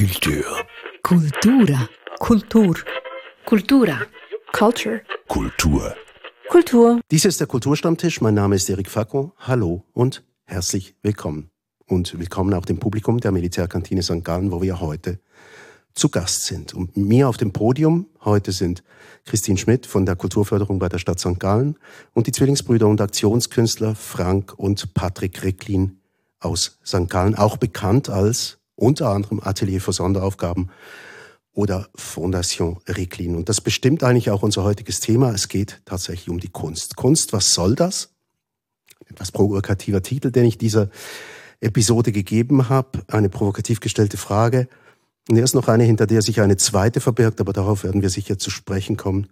Kultur. Kultura. Kultur. Kultura. Culture. Kultur. Kultur. Dies ist der Kulturstammtisch. Mein Name ist Eric Facco. Hallo und herzlich willkommen. Und willkommen auch dem Publikum der Militärkantine St. Gallen, wo wir heute zu Gast sind. Und mir auf dem Podium heute sind Christine Schmidt von der Kulturförderung bei der Stadt St. Gallen und die Zwillingsbrüder und Aktionskünstler Frank und Patrick Recklin aus St. Gallen, auch bekannt als unter anderem Atelier für Sonderaufgaben oder Fondation Recklin. Und das bestimmt eigentlich auch unser heutiges Thema. Es geht tatsächlich um die Kunst. Kunst, was soll das? Etwas provokativer Titel, den ich dieser Episode gegeben habe. Eine provokativ gestellte Frage. Und erst noch eine, hinter der sich eine zweite verbirgt, aber darauf werden wir sicher zu sprechen kommen.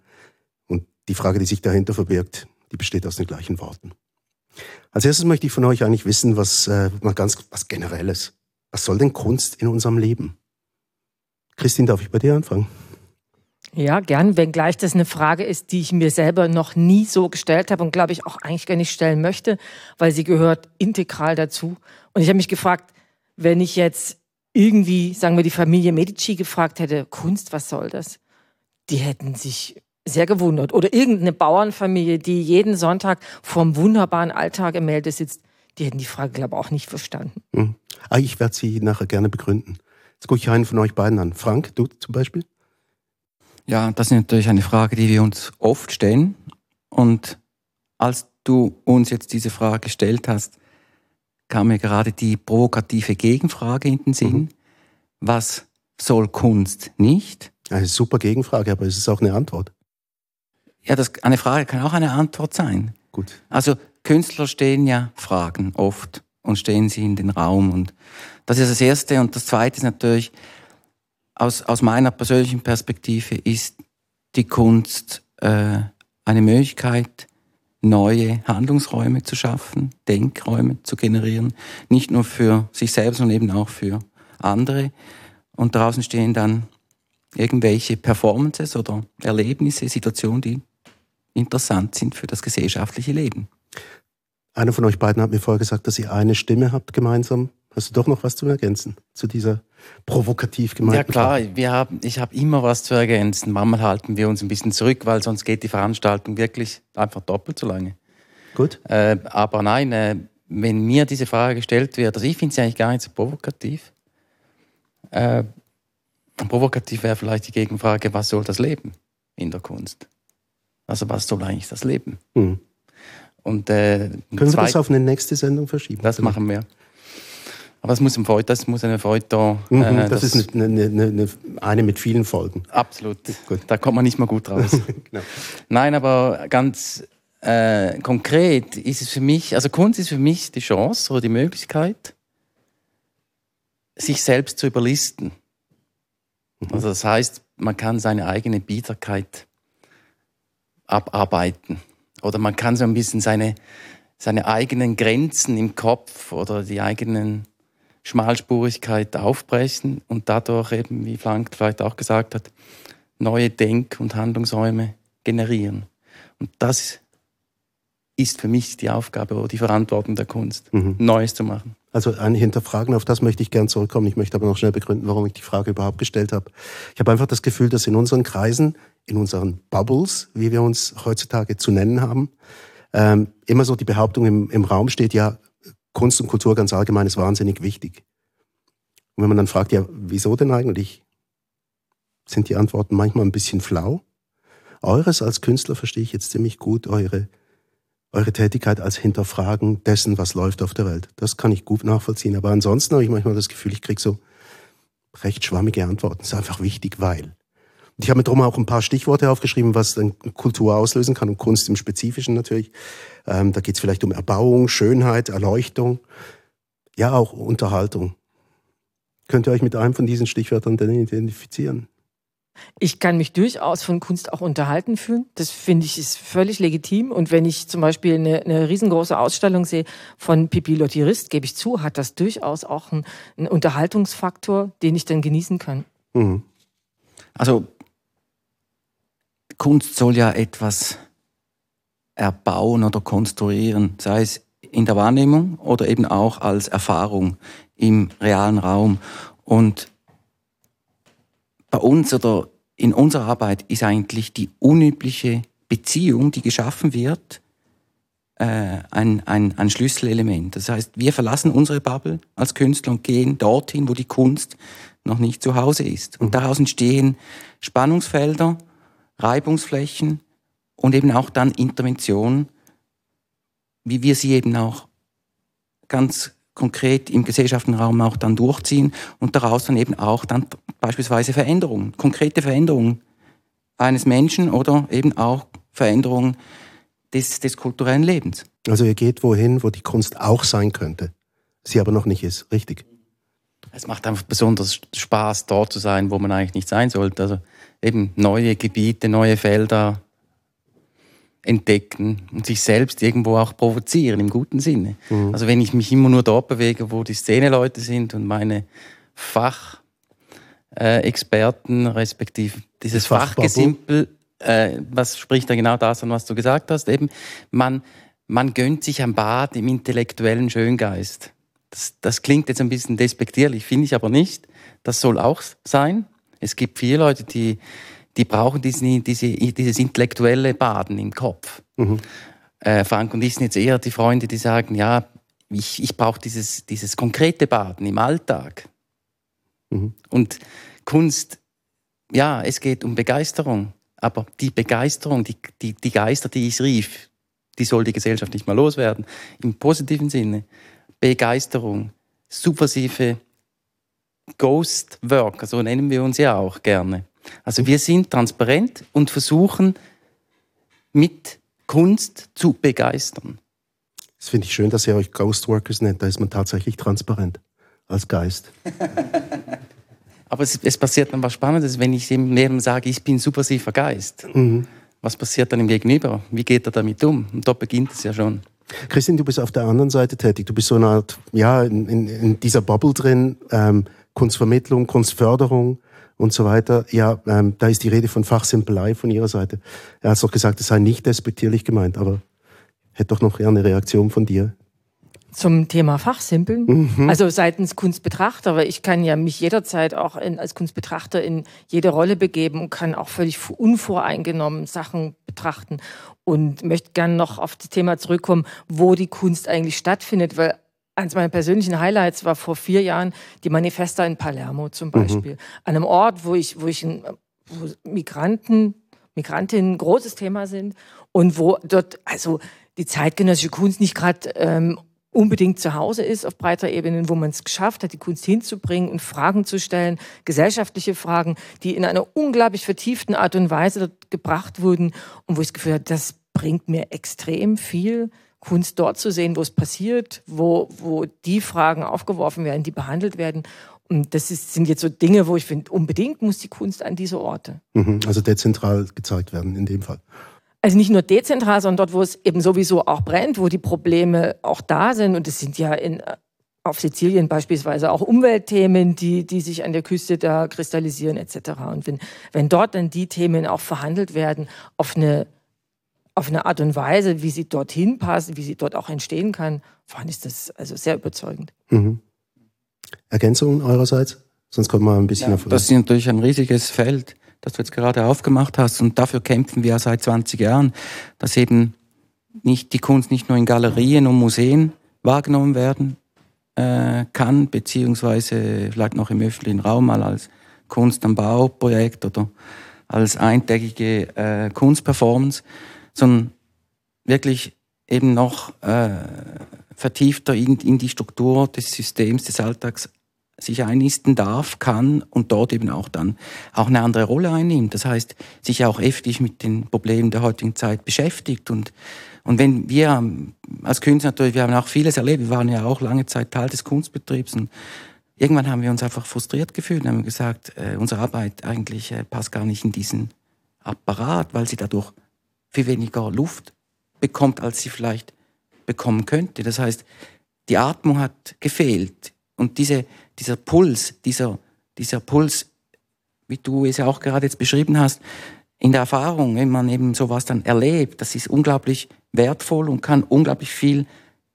Und die Frage, die sich dahinter verbirgt, die besteht aus den gleichen Worten. Als erstes möchte ich von euch eigentlich wissen, was äh, mal ganz was Generelles. Was soll denn Kunst in unserem Leben? Christine, darf ich bei dir anfangen? Ja, gern, wenngleich das eine Frage ist, die ich mir selber noch nie so gestellt habe und glaube ich auch eigentlich gar nicht stellen möchte, weil sie gehört integral dazu. Und ich habe mich gefragt, wenn ich jetzt irgendwie, sagen wir, die Familie Medici gefragt hätte, Kunst, was soll das? Die hätten sich sehr gewundert. Oder irgendeine Bauernfamilie, die jeden Sonntag vorm wunderbaren Alltag-Gemälde sitzt, die hätten die Frage, glaube ich, auch nicht verstanden. Hm. Ah, ich werde sie nachher gerne begründen. Jetzt gucke ich einen von euch beiden an. Frank, du zum Beispiel? Ja, das ist natürlich eine Frage, die wir uns oft stellen. Und als du uns jetzt diese Frage gestellt hast, kam mir gerade die provokative Gegenfrage in den Sinn. Mhm. Was soll Kunst nicht? Eine super Gegenfrage, aber es ist auch eine Antwort. Ja, das, eine Frage kann auch eine Antwort sein. Gut. Also Künstler stehen ja Fragen oft und stehen sie in den Raum. Und das ist das Erste. Und das Zweite ist natürlich, aus, aus meiner persönlichen Perspektive ist die Kunst äh, eine Möglichkeit, neue Handlungsräume zu schaffen, Denkräume zu generieren, nicht nur für sich selbst, sondern eben auch für andere. Und draußen stehen dann irgendwelche Performances oder Erlebnisse, Situationen, die interessant sind für das gesellschaftliche Leben. Einer von euch beiden hat mir vorher gesagt, dass ihr eine Stimme habt gemeinsam. Hast du doch noch was zu ergänzen zu dieser provokativ gemeinten Ja klar, wir haben, ich habe immer was zu ergänzen. Manchmal halten wir uns ein bisschen zurück, weil sonst geht die Veranstaltung wirklich einfach doppelt so lange. Gut. Äh, aber nein, äh, wenn mir diese Frage gestellt wird, also ich finde sie eigentlich gar nicht so provokativ. Äh, provokativ wäre vielleicht die Gegenfrage, was soll das Leben in der Kunst? Also was soll eigentlich das Leben? Hm. Und, äh, Können wir das auf eine nächste Sendung verschieben? Das machen wir. Aber es muss, ein Feuilleton, das muss eine Feuilleton... Mhm, äh, das, das, ist eine, eine, eine, eine, mit vielen Folgen. Absolut. Gut. Da kommt man nicht mehr gut raus. genau. Nein, aber ganz äh, konkret ist es für mich, also Kunst ist für mich die Chance oder die Möglichkeit, sich selbst zu überlisten. Mhm. Also das heißt, man kann seine eigene Biederkeit abarbeiten. Oder man kann so ein bisschen seine, seine eigenen Grenzen im Kopf oder die eigenen Schmalspurigkeit aufbrechen und dadurch eben, wie Frank vielleicht auch gesagt hat, neue Denk- und Handlungsräume generieren. Und das ist für mich die Aufgabe oder die Verantwortung der Kunst, mhm. Neues zu machen. Also ein Hinterfragen, auf das möchte ich gern zurückkommen. Ich möchte aber noch schnell begründen, warum ich die Frage überhaupt gestellt habe. Ich habe einfach das Gefühl, dass in unseren Kreisen, in unseren Bubbles, wie wir uns heutzutage zu nennen haben, ähm, immer so die Behauptung im, im Raum steht, ja, Kunst und Kultur ganz allgemein ist wahnsinnig wichtig. Und wenn man dann fragt, ja, wieso denn eigentlich, sind die Antworten manchmal ein bisschen flau. Eures als Künstler verstehe ich jetzt ziemlich gut, eure eure Tätigkeit als Hinterfragen dessen, was läuft auf der Welt. Das kann ich gut nachvollziehen. Aber ansonsten habe ich manchmal das Gefühl, ich kriege so recht schwammige Antworten. Das ist einfach wichtig, weil. Und ich habe mir drum auch ein paar Stichworte aufgeschrieben, was dann Kultur auslösen kann und Kunst im Spezifischen natürlich. Ähm, da geht es vielleicht um Erbauung, Schönheit, Erleuchtung, ja auch Unterhaltung. Könnt ihr euch mit einem von diesen Stichwörtern denn identifizieren? Ich kann mich durchaus von Kunst auch unterhalten fühlen. Das finde ich ist völlig legitim. Und wenn ich zum Beispiel eine, eine riesengroße Ausstellung sehe von Pipi Lottirist, gebe ich zu, hat das durchaus auch einen, einen Unterhaltungsfaktor, den ich dann genießen kann. Mhm. Also Kunst soll ja etwas erbauen oder konstruieren, sei es in der Wahrnehmung oder eben auch als Erfahrung im realen Raum. Und bei uns oder in unserer Arbeit ist eigentlich die unübliche Beziehung, die geschaffen wird, äh, ein, ein, ein Schlüsselelement. Das heißt, wir verlassen unsere Bubble als Künstler und gehen dorthin, wo die Kunst noch nicht zu Hause ist. Und daraus entstehen Spannungsfelder, Reibungsflächen und eben auch dann Intervention, wie wir sie eben auch ganz konkret im gesellschaftlichen Raum auch dann durchziehen und daraus dann eben auch dann beispielsweise Veränderungen, konkrete Veränderungen eines Menschen oder eben auch Veränderungen des, des kulturellen Lebens. Also ihr geht wohin, wo die Kunst auch sein könnte, sie aber noch nicht ist, richtig? Es macht einfach besonders Spaß, dort zu sein, wo man eigentlich nicht sein sollte. Also eben neue Gebiete, neue Felder entdecken und sich selbst irgendwo auch provozieren, im guten Sinne. Mhm. Also wenn ich mich immer nur dort bewege, wo die Szeneleute sind und meine Fachexperten, äh, respektive dieses Fachgesimpel, äh, was spricht da genau das an, was du gesagt hast? Eben, man, man gönnt sich ein Bad im intellektuellen Schöngeist. Das, das klingt jetzt ein bisschen despektierlich, finde ich aber nicht. Das soll auch sein. Es gibt viele Leute, die, die brauchen diesen, diese, dieses intellektuelle Baden im Kopf. Mhm. Äh, Frank und ich sind jetzt eher die Freunde, die sagen, ja, ich, ich brauche dieses, dieses konkrete Baden im Alltag. Mhm. Und Kunst, ja, es geht um Begeisterung. Aber die Begeisterung, die, die, die Geister, die ich rief, die soll die Gesellschaft nicht mal loswerden. Im positiven Sinne. Begeisterung, subversive Ghost Work, so nennen wir uns ja auch gerne. Also wir sind transparent und versuchen mit Kunst zu begeistern. Das finde ich schön, dass ihr euch Ghost Workers nennt. Da ist man tatsächlich transparent als Geist. Aber es, es, passiert dann was Spannendes, wenn ich jemandem sage, ich bin subversiver Geist. Mhm. Was passiert dann im Gegenüber? Wie geht er damit um? Und da beginnt es ja schon. Christian, du bist auf der anderen Seite tätig. Du bist so eine Art, ja, in, in, in dieser Bubble drin, ähm, Kunstvermittlung, Kunstförderung und so weiter. Ja, ähm, da ist die Rede von Fachsimpelei von Ihrer Seite. Er hat doch gesagt, es sei nicht despektierlich gemeint, aber hätte doch noch eher eine Reaktion von dir. Zum Thema Fachsimpeln, mhm. also seitens Kunstbetrachter, weil ich kann ja mich jederzeit auch in, als Kunstbetrachter in jede Rolle begeben und kann auch völlig unvoreingenommen Sachen betrachten und möchte gerne noch auf das Thema zurückkommen, wo die Kunst eigentlich stattfindet, weil eines meiner persönlichen Highlights war vor vier Jahren die Manifesta in Palermo zum mhm. Beispiel. Mhm. An einem Ort, wo ich, wo ich ein, wo Migranten, Migrantinnen ein großes Thema sind und wo dort also die zeitgenössische Kunst nicht gerade ähm, unbedingt zu Hause ist auf breiter Ebene, wo man es geschafft hat, die Kunst hinzubringen und Fragen zu stellen, gesellschaftliche Fragen, die in einer unglaublich vertieften Art und Weise dort gebracht wurden und wo ich das Gefühl habe, das bringt mir extrem viel Kunst dort zu sehen, wo es passiert, wo, wo die Fragen aufgeworfen werden, die behandelt werden. Und das ist, sind jetzt so Dinge, wo ich finde, unbedingt muss die Kunst an diese Orte. Mhm, also dezentral gezeigt werden in dem Fall. Also nicht nur dezentral, sondern dort, wo es eben sowieso auch brennt, wo die Probleme auch da sind. Und es sind ja in, auf Sizilien beispielsweise auch Umweltthemen, die, die sich an der Küste da kristallisieren etc. Und wenn, wenn dort dann die Themen auch verhandelt werden auf eine auf eine Art und Weise, wie sie dorthin passen, wie sie dort auch entstehen kann, fand ich das also sehr überzeugend. Mhm. Ergänzungen eurerseits? Sonst kommt man ein bisschen ja, auf. Das ist natürlich ein riesiges Feld, das du jetzt gerade aufgemacht hast. Und dafür kämpfen wir seit 20 Jahren, dass eben nicht die Kunst nicht nur in Galerien und Museen wahrgenommen werden äh, kann, beziehungsweise vielleicht noch im öffentlichen Raum mal als Kunst am Bauprojekt oder als eintägige äh, Kunstperformance, sondern wirklich eben noch äh, vertiefter in, in die Struktur des Systems des Alltags sich einnisten darf, kann und dort eben auch dann auch eine andere Rolle einnimmt. Das heißt, sich auch heftig mit den Problemen der heutigen Zeit beschäftigt. Und, und wenn wir als Künstler natürlich, wir haben auch vieles erlebt, wir waren ja auch lange Zeit Teil des Kunstbetriebs und irgendwann haben wir uns einfach frustriert gefühlt und haben gesagt, äh, unsere Arbeit eigentlich äh, passt gar nicht in diesen Apparat, weil sie dadurch viel weniger Luft bekommt, als sie vielleicht bekommen könnte. Das heißt, die Atmung hat gefehlt. Und diese, dieser Puls, dieser, dieser Puls, wie du es ja auch gerade jetzt beschrieben hast, in der Erfahrung, wenn man eben sowas dann erlebt, das ist unglaublich wertvoll und kann unglaublich viel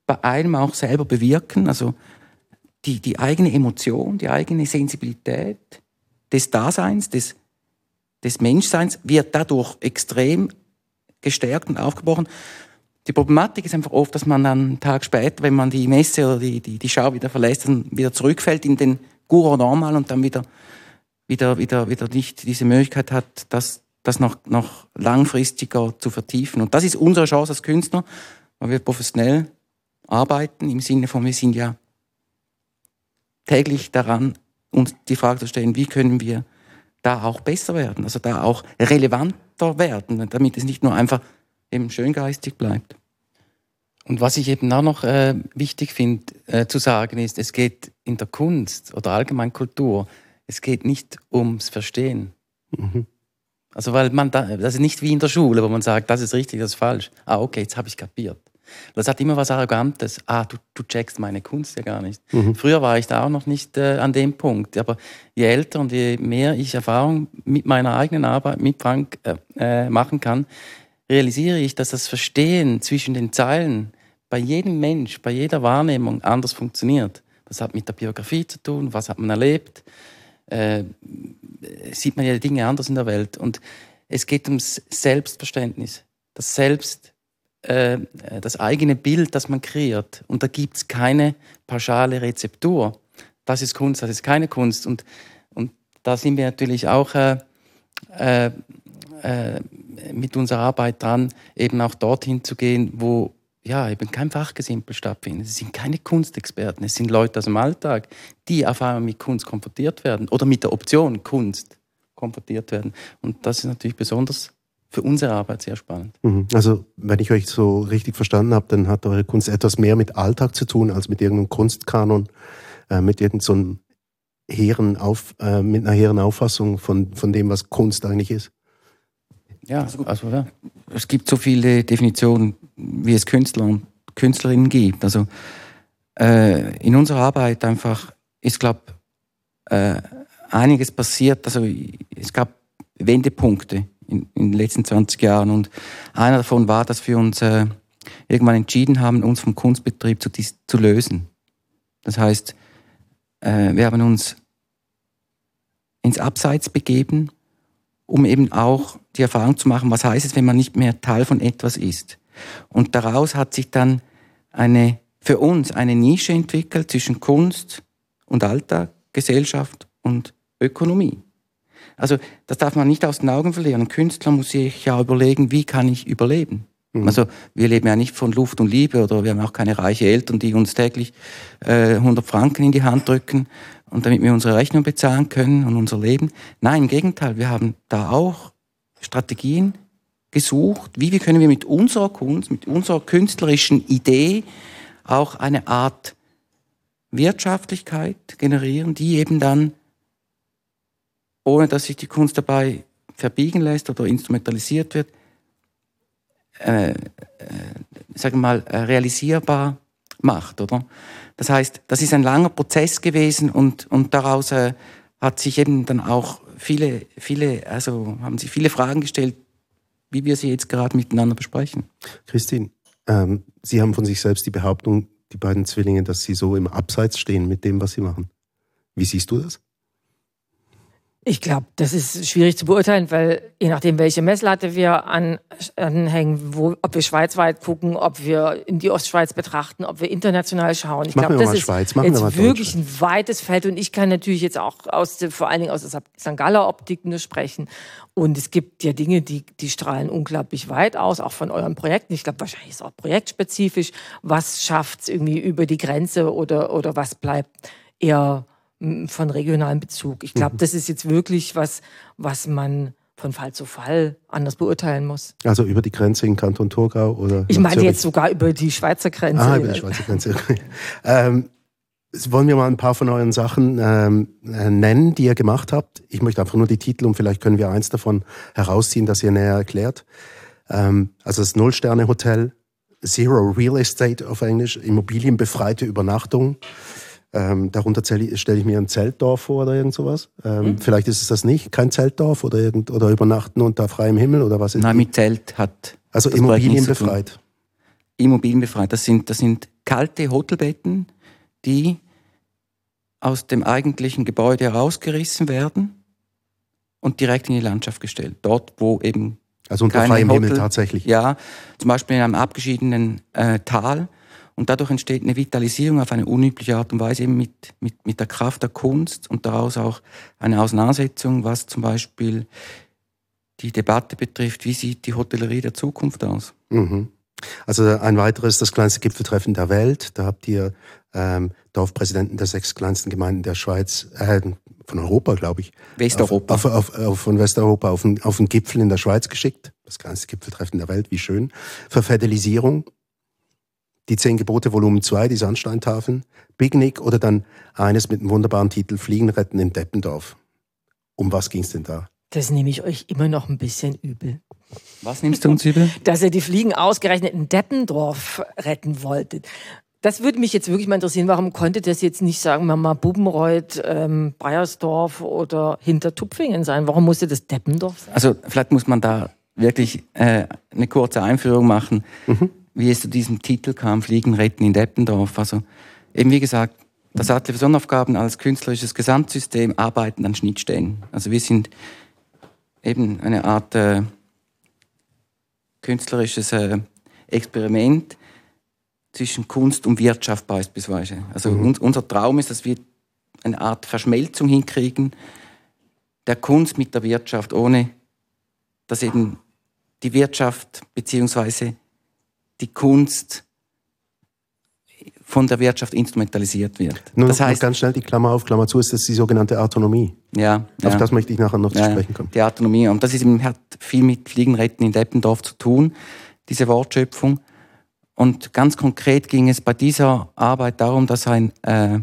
bei einem auch selber bewirken. Also die, die eigene Emotion, die eigene Sensibilität, des Daseins, des, des Menschseins, wird dadurch extrem gestärkt und aufgebrochen. Die Problematik ist einfach oft, dass man dann einen Tag später, wenn man die Messe oder die, die, die Schau wieder verlässt, dann wieder zurückfällt in den Guru Normal und dann wieder, wieder, wieder, wieder nicht diese Möglichkeit hat, das, das noch, noch langfristiger zu vertiefen. Und das ist unsere Chance als Künstler, weil wir professionell arbeiten, im Sinne von, wir sind ja täglich daran, uns die Frage zu stellen, wie können wir da auch besser werden, also da auch relevanter werden, damit es nicht nur einfach eben schöngeistig bleibt. Und was ich eben auch noch äh, wichtig finde äh, zu sagen ist, es geht in der Kunst oder allgemein Kultur, es geht nicht ums Verstehen. Mhm. Also weil man da, das ist nicht wie in der Schule, wo man sagt, das ist richtig, das ist falsch. Ah, okay, jetzt habe ich kapiert. Das hat immer was Arrogantes. Ah, du, du checkst meine Kunst ja gar nicht. Mhm. Früher war ich da auch noch nicht äh, an dem Punkt. Aber je älter und je mehr ich Erfahrung mit meiner eigenen Arbeit mit Frank äh, äh, machen kann, realisiere ich, dass das Verstehen zwischen den Zeilen bei jedem Mensch, bei jeder Wahrnehmung anders funktioniert. Das hat mit der Biografie zu tun, was hat man erlebt, äh, sieht man ja Dinge anders in der Welt. Und es geht ums Selbstverständnis, das Selbst, äh, das eigene Bild, das man kreiert. Und da gibt es keine pauschale Rezeptur. Das ist Kunst, das ist keine Kunst. Und, und da sind wir natürlich auch äh, äh, mit unserer Arbeit dran, eben auch dorthin zu gehen, wo ja, eben kein Fachgesimpel stattfindet. Es sind keine Kunstexperten, es sind Leute aus dem Alltag, die auf einmal mit Kunst konfrontiert werden oder mit der Option Kunst konfrontiert werden. Und das ist natürlich besonders für unsere Arbeit sehr spannend. Mhm. Also, wenn ich euch so richtig verstanden habe, dann hat eure Kunst etwas mehr mit Alltag zu tun als mit irgendeinem Kunstkanon, äh, mit irgendeinem so hehren Auf, äh, mit einer hehren Auffassung von, von dem, was Kunst eigentlich ist. Ja, also, also ja. es gibt so viele Definitionen, wie es Künstler und Künstlerinnen gibt. Also äh, in unserer Arbeit einfach ist, glaube äh, einiges passiert. Also es gab Wendepunkte in, in, den letzten 20 Jahren und einer davon war, dass wir uns äh, irgendwann entschieden haben, uns vom Kunstbetrieb zu, zu lösen. Das heißt, äh, wir haben uns ins Abseits begeben um eben auch die Erfahrung zu machen, was heißt es, wenn man nicht mehr Teil von etwas ist. Und daraus hat sich dann eine, für uns eine Nische entwickelt zwischen Kunst und Alltag, Gesellschaft und Ökonomie. Also das darf man nicht aus den Augen verlieren. Ein Künstler muss sich ja überlegen, wie kann ich überleben. Mhm. Also wir leben ja nicht von Luft und Liebe oder wir haben auch keine reiche Eltern, die uns täglich äh, 100 Franken in die Hand drücken, und damit wir unsere Rechnung bezahlen können und unser Leben. Nein, im Gegenteil, wir haben da auch Strategien gesucht, wie wir können wir mit unserer Kunst, mit unserer künstlerischen Idee auch eine Art Wirtschaftlichkeit generieren, die eben dann, ohne dass sich die Kunst dabei verbiegen lässt oder instrumentalisiert wird, äh, äh, sagen wir mal, äh, realisierbar macht, oder? Das heißt, das ist ein langer Prozess gewesen und, und daraus äh, hat sich eben dann auch viele, viele, also haben sich viele Fragen gestellt, wie wir sie jetzt gerade miteinander besprechen. Christine, ähm, Sie haben von sich selbst die Behauptung, die beiden Zwillinge, dass Sie so im Abseits stehen mit dem, was Sie machen. Wie siehst du das? Ich glaube, das ist schwierig zu beurteilen, weil je nachdem, welche Messlatte wir an, anhängen, wo, ob wir schweizweit gucken, ob wir in die Ostschweiz betrachten, ob wir international schauen. Ich glaube, das ist Schweiz, jetzt wirklich ein weites Feld und ich kann natürlich jetzt auch aus der, vor allen Dingen aus der St. Galler Optik nur sprechen. Und es gibt ja Dinge, die, die strahlen unglaublich weit aus, auch von euren Projekten. Ich glaube, wahrscheinlich ist es auch projektspezifisch. Was schafft es irgendwie über die Grenze oder, oder was bleibt eher von regionalem Bezug. Ich glaube, mhm. das ist jetzt wirklich was, was man von Fall zu Fall anders beurteilen muss. Also über die Grenze in Kanton Thurgau oder? Ich meine jetzt sogar über die Schweizer Grenze. Ah, über die Schweizer Grenze. ähm, wollen wir mal ein paar von euren Sachen ähm, äh, nennen, die ihr gemacht habt? Ich möchte einfach nur die Titel und vielleicht können wir eins davon herausziehen, das ihr näher erklärt. Ähm, also das Null-Sterne-Hotel, Zero Real Estate auf Englisch, immobilienbefreite Übernachtung. Ähm, darunter stelle ich mir ein Zeltdorf vor oder irgend sowas. Ähm, hm. Vielleicht ist es das nicht, kein Zeltdorf oder, irgend, oder übernachten unter freiem Himmel oder was ist Nein, mit Zelt hat. Also immobilienbefreit. Immobilienbefreit. Das sind, das sind kalte Hotelbetten, die aus dem eigentlichen Gebäude herausgerissen werden und direkt in die Landschaft gestellt. Dort, wo eben also unter freiem Himmel tatsächlich. Ja, zum Beispiel in einem abgeschiedenen äh, Tal. Und dadurch entsteht eine Vitalisierung auf eine unübliche Art und Weise eben mit, mit, mit der Kraft der Kunst und daraus auch eine Auseinandersetzung, was zum Beispiel die Debatte betrifft, wie sieht die Hotellerie der Zukunft aus. Mhm. Also ein weiteres, das kleinste Gipfeltreffen der Welt. Da habt ihr ähm, Dorfpräsidenten der sechs kleinsten Gemeinden der Schweiz, äh, von Europa, glaube ich. Westeuropa. Auf, auf, auf, von Westeuropa auf einen, auf einen Gipfel in der Schweiz geschickt. Das kleinste Gipfeltreffen der Welt, wie schön. Für. Die Zehn Gebote Volumen 2, die Sandsteintafeln. Picknick oder dann eines mit dem wunderbaren Titel Fliegen retten in Deppendorf. Um was ging es denn da? Das nehme ich euch immer noch ein bisschen übel. Was nimmst du uns übel? Dass ihr die Fliegen ausgerechnet in Deppendorf retten wolltet. Das würde mich jetzt wirklich mal interessieren. Warum konnte das jetzt nicht, sagen wir mal, Bubenreuth, ähm, Bayersdorf oder Hintertupfingen sein? Warum musste das Deppendorf sein? Also vielleicht muss man da wirklich äh, eine kurze Einführung machen, mhm. Wie es zu diesem Titel kam, Fliegen retten in Deppendorf. Also eben wie gesagt, das Atelier für Sonnenaufgaben als künstlerisches Gesamtsystem arbeiten an Schnittstellen. Also wir sind eben eine Art äh, künstlerisches äh, Experiment, zwischen Kunst und Wirtschaft beispielsweise. Also mhm. uns, unser Traum ist, dass wir eine Art Verschmelzung hinkriegen der Kunst mit der Wirtschaft, ohne dass eben die Wirtschaft bzw. die Kunst von der Wirtschaft instrumentalisiert wird. Nur das heißt, ganz schnell die Klammer auf, Klammer zu, ist das die sogenannte Autonomie. Ja. Auf ja. das möchte ich nachher noch ja, zu sprechen kommen. Die Autonomie. Und das ist hat viel mit Fliegenretten in Deppendorf zu tun, diese Wortschöpfung. Und ganz konkret ging es bei dieser Arbeit darum, dass ein äh,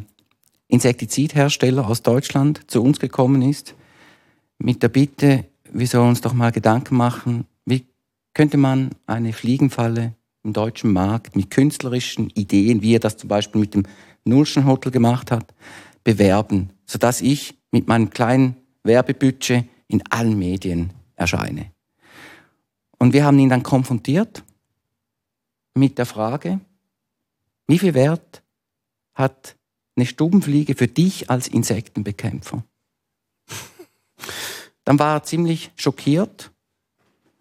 Insektizidhersteller aus Deutschland zu uns gekommen ist mit der Bitte, wir sollen uns doch mal Gedanken machen, wie könnte man eine Fliegenfalle im deutschen Markt mit künstlerischen Ideen, wie er das zum Beispiel mit dem Nulschen Hotel gemacht hat, bewerben, sodass ich mit meinem kleinen Werbebudget in allen Medien erscheine. Und wir haben ihn dann konfrontiert mit der Frage, wie viel Wert hat eine Stubenfliege für dich als Insektenbekämpfer? Dann war er ziemlich schockiert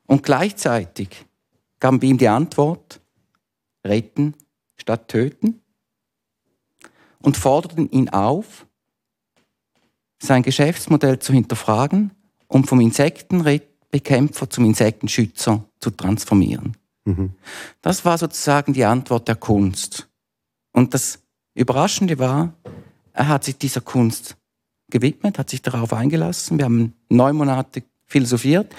und gleichzeitig gaben wir ihm die Antwort, retten statt töten und forderten ihn auf, sein Geschäftsmodell zu hinterfragen, um vom Insektenbekämpfer zum Insektenschützer zu transformieren. Mhm. Das war sozusagen die Antwort der Kunst. Und das Überraschende war, er hat sich dieser Kunst gewidmet, hat sich darauf eingelassen. Wir haben neun Monate philosophiert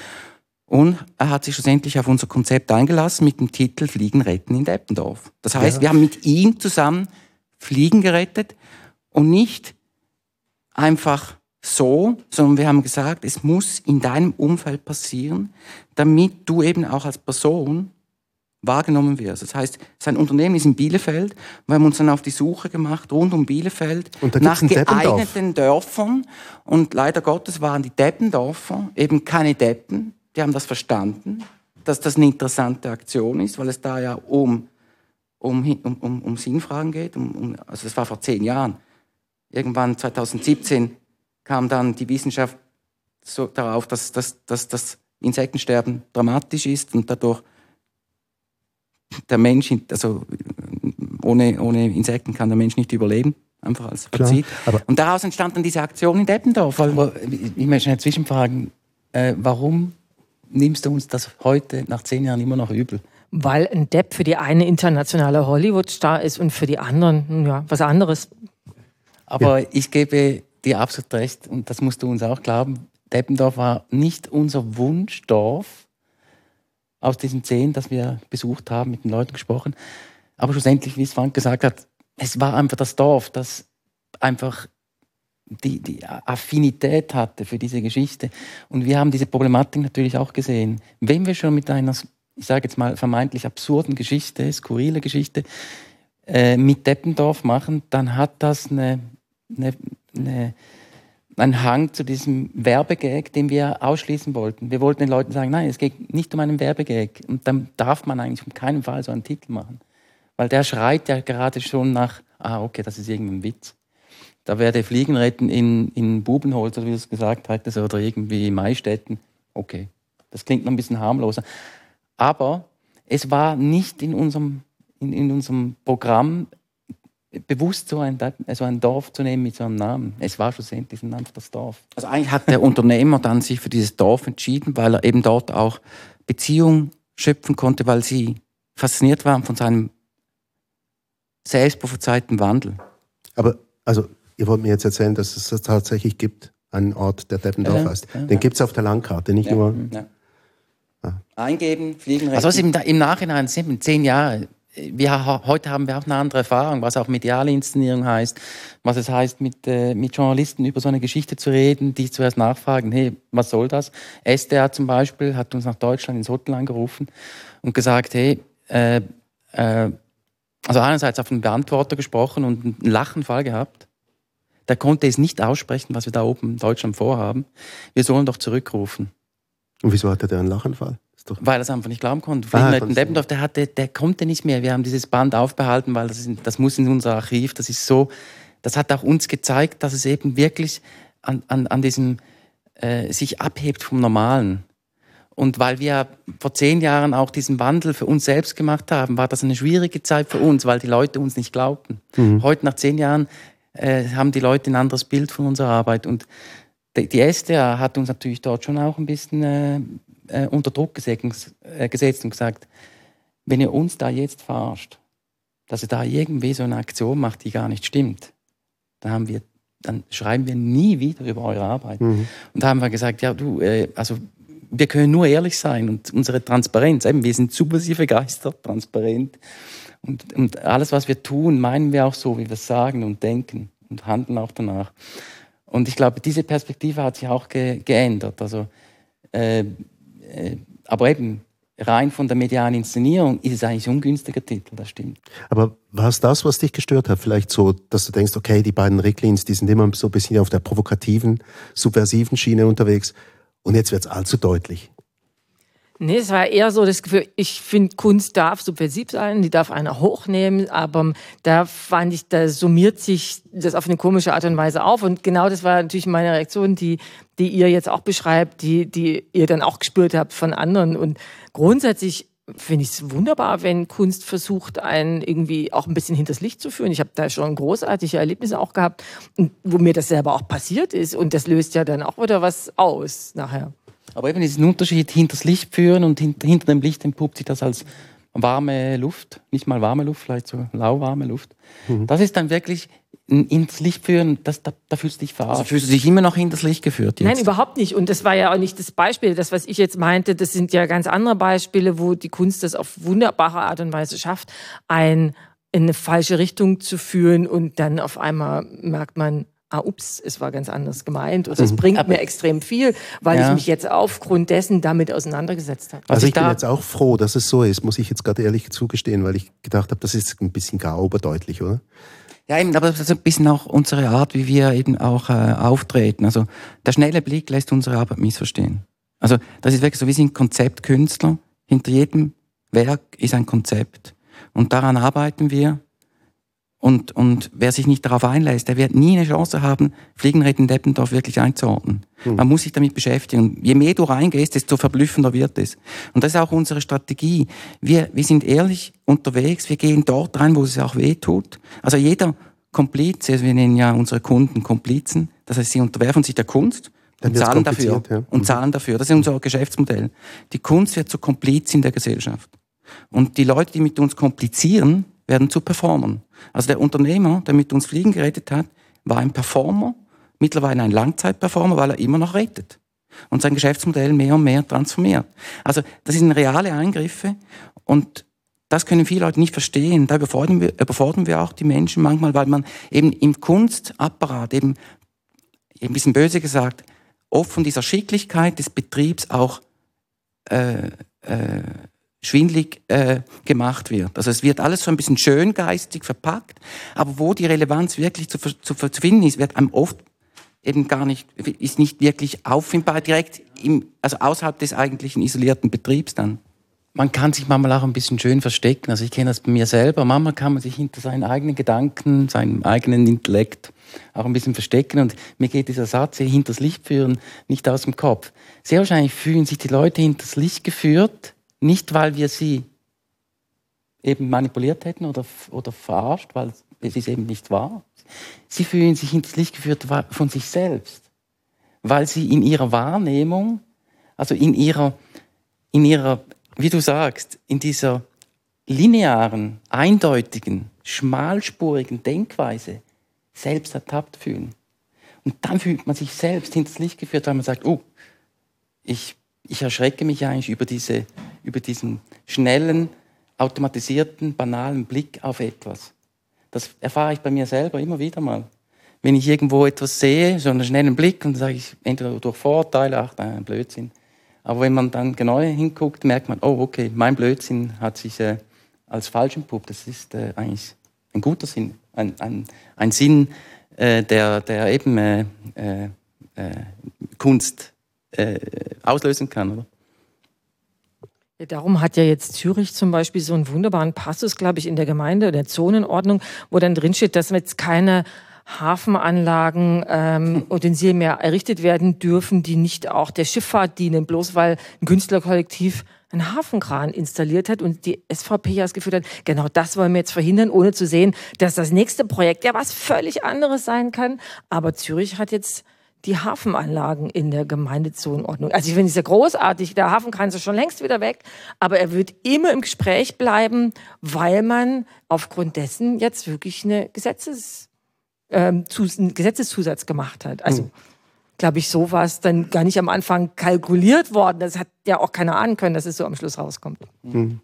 und er hat sich schlussendlich auf unser Konzept eingelassen mit dem Titel Fliegen retten in Deppendorf. Das heißt, ja. wir haben mit ihm zusammen Fliegen gerettet und nicht einfach so, sondern wir haben gesagt, es muss in deinem Umfeld passieren, damit du eben auch als Person wahrgenommen wirst. Das heißt, sein Unternehmen ist in Bielefeld. Wir haben uns dann auf die Suche gemacht rund um Bielefeld nach geeigneten Dörfern. Und leider Gottes waren die Deppendorfer eben keine Deppen. Die haben das verstanden, dass das eine interessante Aktion ist, weil es da ja um, um, um, um Sinnfragen geht. Um, um, also das war vor zehn Jahren. Irgendwann 2017 kam dann die Wissenschaft so darauf, dass, dass, dass das Insektensterben dramatisch ist und dadurch der Mensch, also ohne, ohne Insekten kann der Mensch nicht überleben. Einfach als Prinzip. Und daraus entstand dann diese Aktion in Deppendorf. Aber ich möchte eine Zwischenfragen. Äh, warum nimmst du uns das heute nach zehn Jahren immer noch übel? Weil ein Depp für die eine internationale Hollywood-Star ist und für die anderen ja, was anderes. Aber ja. ich gebe dir absolut recht, und das musst du uns auch glauben, Deppendorf war nicht unser Wunschdorf, aus diesen zehn, das wir besucht haben, mit den Leuten gesprochen. Aber schlussendlich, wie es Frank gesagt hat, es war einfach das Dorf, das einfach die, die Affinität hatte für diese Geschichte. Und wir haben diese Problematik natürlich auch gesehen. Wenn wir schon mit einer, ich sage jetzt mal, vermeintlich absurden Geschichte, skurrile Geschichte, äh, mit Deppendorf machen, dann hat das eine, eine, eine ein Hang zu diesem Werbegag, den wir ausschließen wollten. Wir wollten den Leuten sagen, nein, es geht nicht um einen Werbegag. Und dann darf man eigentlich um keinen Fall so einen Titel machen. Weil der schreit ja gerade schon nach, ah, okay, das ist irgendein Witz. Da werde Fliegen retten in, in Bubenholz, oder wie du es gesagt hattest, oder irgendwie Maistätten. Okay, das klingt noch ein bisschen harmloser. Aber es war nicht in unserem, in, in unserem Programm bewusst so ein, so ein Dorf zu nehmen mit so einem Namen. Es war schlussendlich ein das Dorf. Also eigentlich hat der Unternehmer dann sich für dieses Dorf entschieden, weil er eben dort auch Beziehung schöpfen konnte, weil sie fasziniert waren von seinem selbstprophezeiten Wandel. Aber also ihr wollt mir jetzt erzählen, dass es das tatsächlich gibt, einen Ort, der Deppendorf heißt. Ja, Den gibt es auf der Landkarte, nicht nur. Ah. Eingeben, fliegen. Also im, im Nachhinein sind zehn Jahre wir, heute haben wir auch eine andere Erfahrung, was auch mediale Inszenierung heißt, was es heißt, mit, äh, mit Journalisten über so eine Geschichte zu reden, die zuerst nachfragen, hey, was soll das? SDR zum Beispiel hat uns nach Deutschland ins Hotel angerufen und gesagt, hey, äh, äh, also einerseits auf einen Beantworter gesprochen und einen Lachenfall gehabt. Der konnte es nicht aussprechen, was wir da oben in Deutschland vorhaben. Wir sollen doch zurückrufen. Und wieso hatte der einen Lachenfall? Weil er es einfach nicht glauben konnte. Ah, Deppendorf, der, hatte, der konnte nicht mehr. Wir haben dieses Band aufbehalten, weil das, ist, das muss in unser Archiv. Das ist so, das hat auch uns gezeigt, dass es eben wirklich an, an, an diesem äh, sich abhebt vom Normalen. Und weil wir vor zehn Jahren auch diesen Wandel für uns selbst gemacht haben, war das eine schwierige Zeit für uns, weil die Leute uns nicht glaubten. Mhm. Heute nach zehn Jahren äh, haben die Leute ein anderes Bild von unserer Arbeit. Und die, die SDA hat uns natürlich dort schon auch ein bisschen äh, äh, unter Druck gesetzt, äh, gesetzt und gesagt, wenn ihr uns da jetzt verarscht, dass ihr da irgendwie so eine Aktion macht, die gar nicht stimmt, dann haben wir dann schreiben wir nie wieder über eure Arbeit. Mhm. Und da haben wir gesagt, ja, du, äh, also wir können nur ehrlich sein und unsere Transparenz, eben, wir sind subversive Geister, transparent. Und, und alles, was wir tun, meinen wir auch so, wie wir sagen und denken und handeln auch danach. Und ich glaube, diese Perspektive hat sich auch ge geändert. Also äh, äh, aber eben rein von der medialen Inszenierung ist es eigentlich ein ungünstiger Titel, das stimmt. Aber war es das, was dich gestört hat? Vielleicht so, dass du denkst, okay, die beiden Ricklins, die sind immer so ein bisschen auf der provokativen, subversiven Schiene unterwegs und jetzt wird es allzu deutlich. Nee, es war eher so das Gefühl, ich finde, Kunst darf subversiv sein, die darf einer hochnehmen, aber da fand ich, da summiert sich das auf eine komische Art und Weise auf. Und genau das war natürlich meine Reaktion, die, die ihr jetzt auch beschreibt, die, die ihr dann auch gespürt habt von anderen. Und grundsätzlich finde ich es wunderbar, wenn Kunst versucht, einen irgendwie auch ein bisschen hinters Licht zu führen. Ich habe da schon großartige Erlebnisse auch gehabt, wo mir das selber auch passiert ist. Und das löst ja dann auch wieder was aus nachher. Aber eben diesen Unterschied hinters Licht führen und hinter, hinter dem Licht entpuppt sich das als warme Luft, nicht mal warme Luft, vielleicht so lauwarme Luft. Mhm. Das ist dann wirklich ins Licht führen, das, da, da fühlst du dich verarscht. Also fühlst du dich immer noch hinters Licht geführt jetzt? Nein, überhaupt nicht. Und das war ja auch nicht das Beispiel. Das, was ich jetzt meinte, das sind ja ganz andere Beispiele, wo die Kunst das auf wunderbare Art und Weise schafft, ein in eine falsche Richtung zu führen und dann auf einmal merkt man, ah, ups, es war ganz anders gemeint. Und das mhm. bringt mir extrem viel, weil ja. ich mich jetzt aufgrund dessen damit auseinandergesetzt habe. Also ich bin jetzt auch froh, dass es so ist, muss ich jetzt gerade ehrlich zugestehen, weil ich gedacht habe, das ist ein bisschen gar oberdeutlich, oder? Ja, eben, aber das ist ein bisschen auch unsere Art, wie wir eben auch äh, auftreten. Also der schnelle Blick lässt unsere Arbeit missverstehen. Also das ist wirklich so, wir sind Konzeptkünstler. Hinter jedem Werk ist ein Konzept. Und daran arbeiten wir. Und, und wer sich nicht darauf einlässt, der wird nie eine Chance haben, Fliegenreden Deppendorf wirklich einzuordnen. Mhm. Man muss sich damit beschäftigen. je mehr du reingehst, desto verblüffender wird es. Und das ist auch unsere Strategie. Wir, wir sind ehrlich unterwegs, wir gehen dort rein, wo es auch weh tut. Also jeder Komplize, also wir nennen ja unsere Kunden Komplizen, das heißt, sie unterwerfen sich der Kunst und zahlen dafür. Ja. Und mhm. zahlen dafür. Das ist unser Geschäftsmodell. Die Kunst wird zur Komplizin der Gesellschaft. Und die Leute, die mit uns komplizieren, werden zu Performern. Also der Unternehmer, der mit uns Fliegen gerettet hat, war ein Performer, mittlerweile ein Langzeitperformer, weil er immer noch rettet und sein Geschäftsmodell mehr und mehr transformiert. Also das sind reale Eingriffe und das können viele Leute nicht verstehen. Da überfordern wir, überfordern wir auch die Menschen manchmal, weil man eben im Kunstapparat eben, ein bisschen böse gesagt, oft von dieser Schicklichkeit des Betriebs auch äh, äh, schwindlig äh, gemacht wird. Also es wird alles so ein bisschen schöngeistig verpackt, aber wo die Relevanz wirklich zu, zu, zu finden ist, wird einem oft eben gar nicht, ist nicht wirklich auffindbar direkt im, also außerhalb des eigentlichen isolierten Betriebs dann. man kann sich manchmal auch ein bisschen schön verstecken. Also ich kenne das bei mir selber. Manchmal kann man sich hinter seinen eigenen Gedanken, seinem eigenen Intellekt auch ein bisschen verstecken. Und mir geht dieser Satz, hinters Licht führen, nicht aus dem Kopf. Sehr wahrscheinlich fühlen sich die Leute hinters Licht geführt, nicht weil wir sie eben manipuliert hätten oder, oder verarscht, weil es ist eben nicht wahr. Sie fühlen sich hinters Licht geführt von sich selbst, weil sie in ihrer Wahrnehmung, also in ihrer, in ihrer, wie du sagst, in dieser linearen, eindeutigen, schmalspurigen Denkweise selbst ertappt fühlen. Und dann fühlt man sich selbst hinters Licht geführt, weil man sagt, oh, ich, ich erschrecke mich eigentlich über, diese, über diesen schnellen, automatisierten, banalen Blick auf etwas. Das erfahre ich bei mir selber immer wieder mal. Wenn ich irgendwo etwas sehe, so einen schnellen Blick, und sage ich entweder durch Vorurteile, ach, nein, Blödsinn. Aber wenn man dann genau hinguckt, merkt man, oh, okay, mein Blödsinn hat sich äh, als falsch entpuppt. Das ist äh, eigentlich ein guter Sinn, ein, ein, ein Sinn, äh, der, der eben äh, äh, äh Kunst auslösen kann, oder? Ja, darum hat ja jetzt Zürich zum Beispiel so einen wunderbaren Passus, glaube ich, in der Gemeinde, der Zonenordnung, wo dann drinsteht, dass jetzt keine Hafenanlagen, ähm, Utensilien mehr errichtet werden dürfen, die nicht auch der Schifffahrt dienen, bloß weil ein Künstlerkollektiv einen Hafenkran installiert hat und die SVP ja das Gefühl hat, genau das wollen wir jetzt verhindern, ohne zu sehen, dass das nächste Projekt ja was völlig anderes sein kann. Aber Zürich hat jetzt die Hafenanlagen in der Gemeindezonenordnung. Also ich finde es ja großartig, der Hafenkran ist ja schon längst wieder weg, aber er wird immer im Gespräch bleiben, weil man aufgrund dessen jetzt wirklich eine Gesetzes, ähm, einen Gesetzeszusatz gemacht hat. Also mhm. glaube ich, so war es dann gar nicht am Anfang kalkuliert worden. Das hat ja auch keiner ahnen können, dass es so am Schluss rauskommt. Mhm.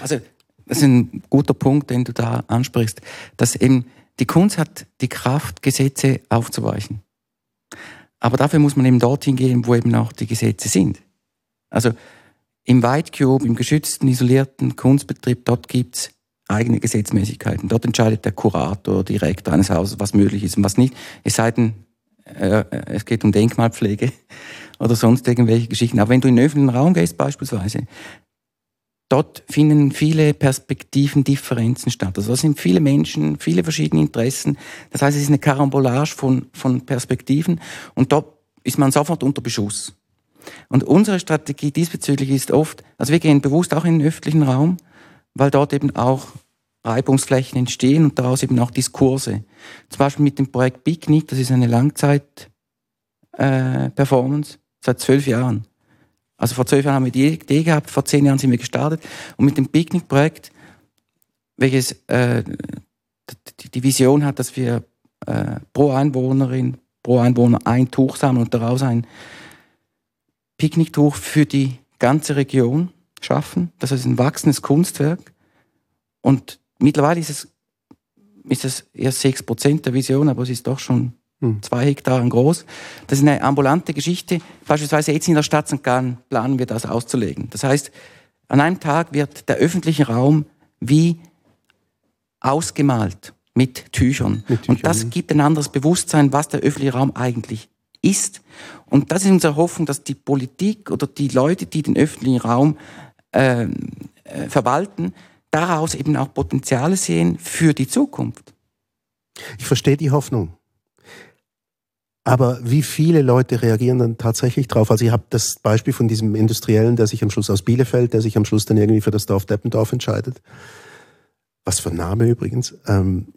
Also das ist ein guter Punkt, den du da ansprichst, dass eben die Kunst hat die Kraft, Gesetze aufzuweichen. Aber dafür muss man eben dorthin gehen, wo eben auch die Gesetze sind. Also im White Cube, im geschützten, isolierten Kunstbetrieb, dort gibt's eigene Gesetzmäßigkeiten. Dort entscheidet der Kurator, Direktor eines Hauses, was möglich ist und was nicht. Es sei denn, äh, es geht um Denkmalpflege oder sonst irgendwelche Geschichten. Aber wenn du in den öffentlichen Raum gehst beispielsweise, dort finden viele Perspektiven, Differenzen statt. Also da sind viele Menschen, viele verschiedene Interessen. Das heißt, es ist eine Karambolage von, von Perspektiven und dort ist man sofort unter Beschuss. Und unsere Strategie diesbezüglich ist oft, also wir gehen bewusst auch in den öffentlichen Raum, weil dort eben auch Reibungsflächen entstehen und daraus eben auch Diskurse. Zum Beispiel mit dem Projekt Picknick, das ist eine Langzeit-Performance äh, seit zwölf Jahren. Also vor zwölf Jahren haben wir die Idee gehabt, vor zehn Jahren sind wir gestartet. Und mit dem Picknick-Projekt, welches äh, die Vision hat, dass wir äh, pro Einwohnerin, pro Einwohner ein Tuch sammeln und daraus ein Picknicktuch für die ganze Region schaffen. Das ist ein wachsendes Kunstwerk. Und mittlerweile ist es, ist es erst sechs Prozent der Vision, aber es ist doch schon hm. zwei Hektaren groß. Das ist eine ambulante Geschichte. Beispielsweise jetzt in der Stadt St. Gallen planen wir das auszulegen. Das heißt, an einem Tag wird der öffentliche Raum wie ausgemalt mit Tüchern. Mit Tüchern. Und das gibt ein anderes Bewusstsein, was der öffentliche Raum eigentlich ist. Und das ist unsere Hoffnung, dass die Politik oder die Leute, die den öffentlichen Raum äh, äh, verwalten, daraus eben auch Potenziale sehen für die Zukunft. Ich verstehe die Hoffnung. Aber wie viele Leute reagieren dann tatsächlich drauf? Also ihr habt das Beispiel von diesem Industriellen, der sich am Schluss aus Bielefeld, der sich am Schluss dann irgendwie für das Dorf Deppendorf entscheidet. Was für ein Name übrigens. Ähm,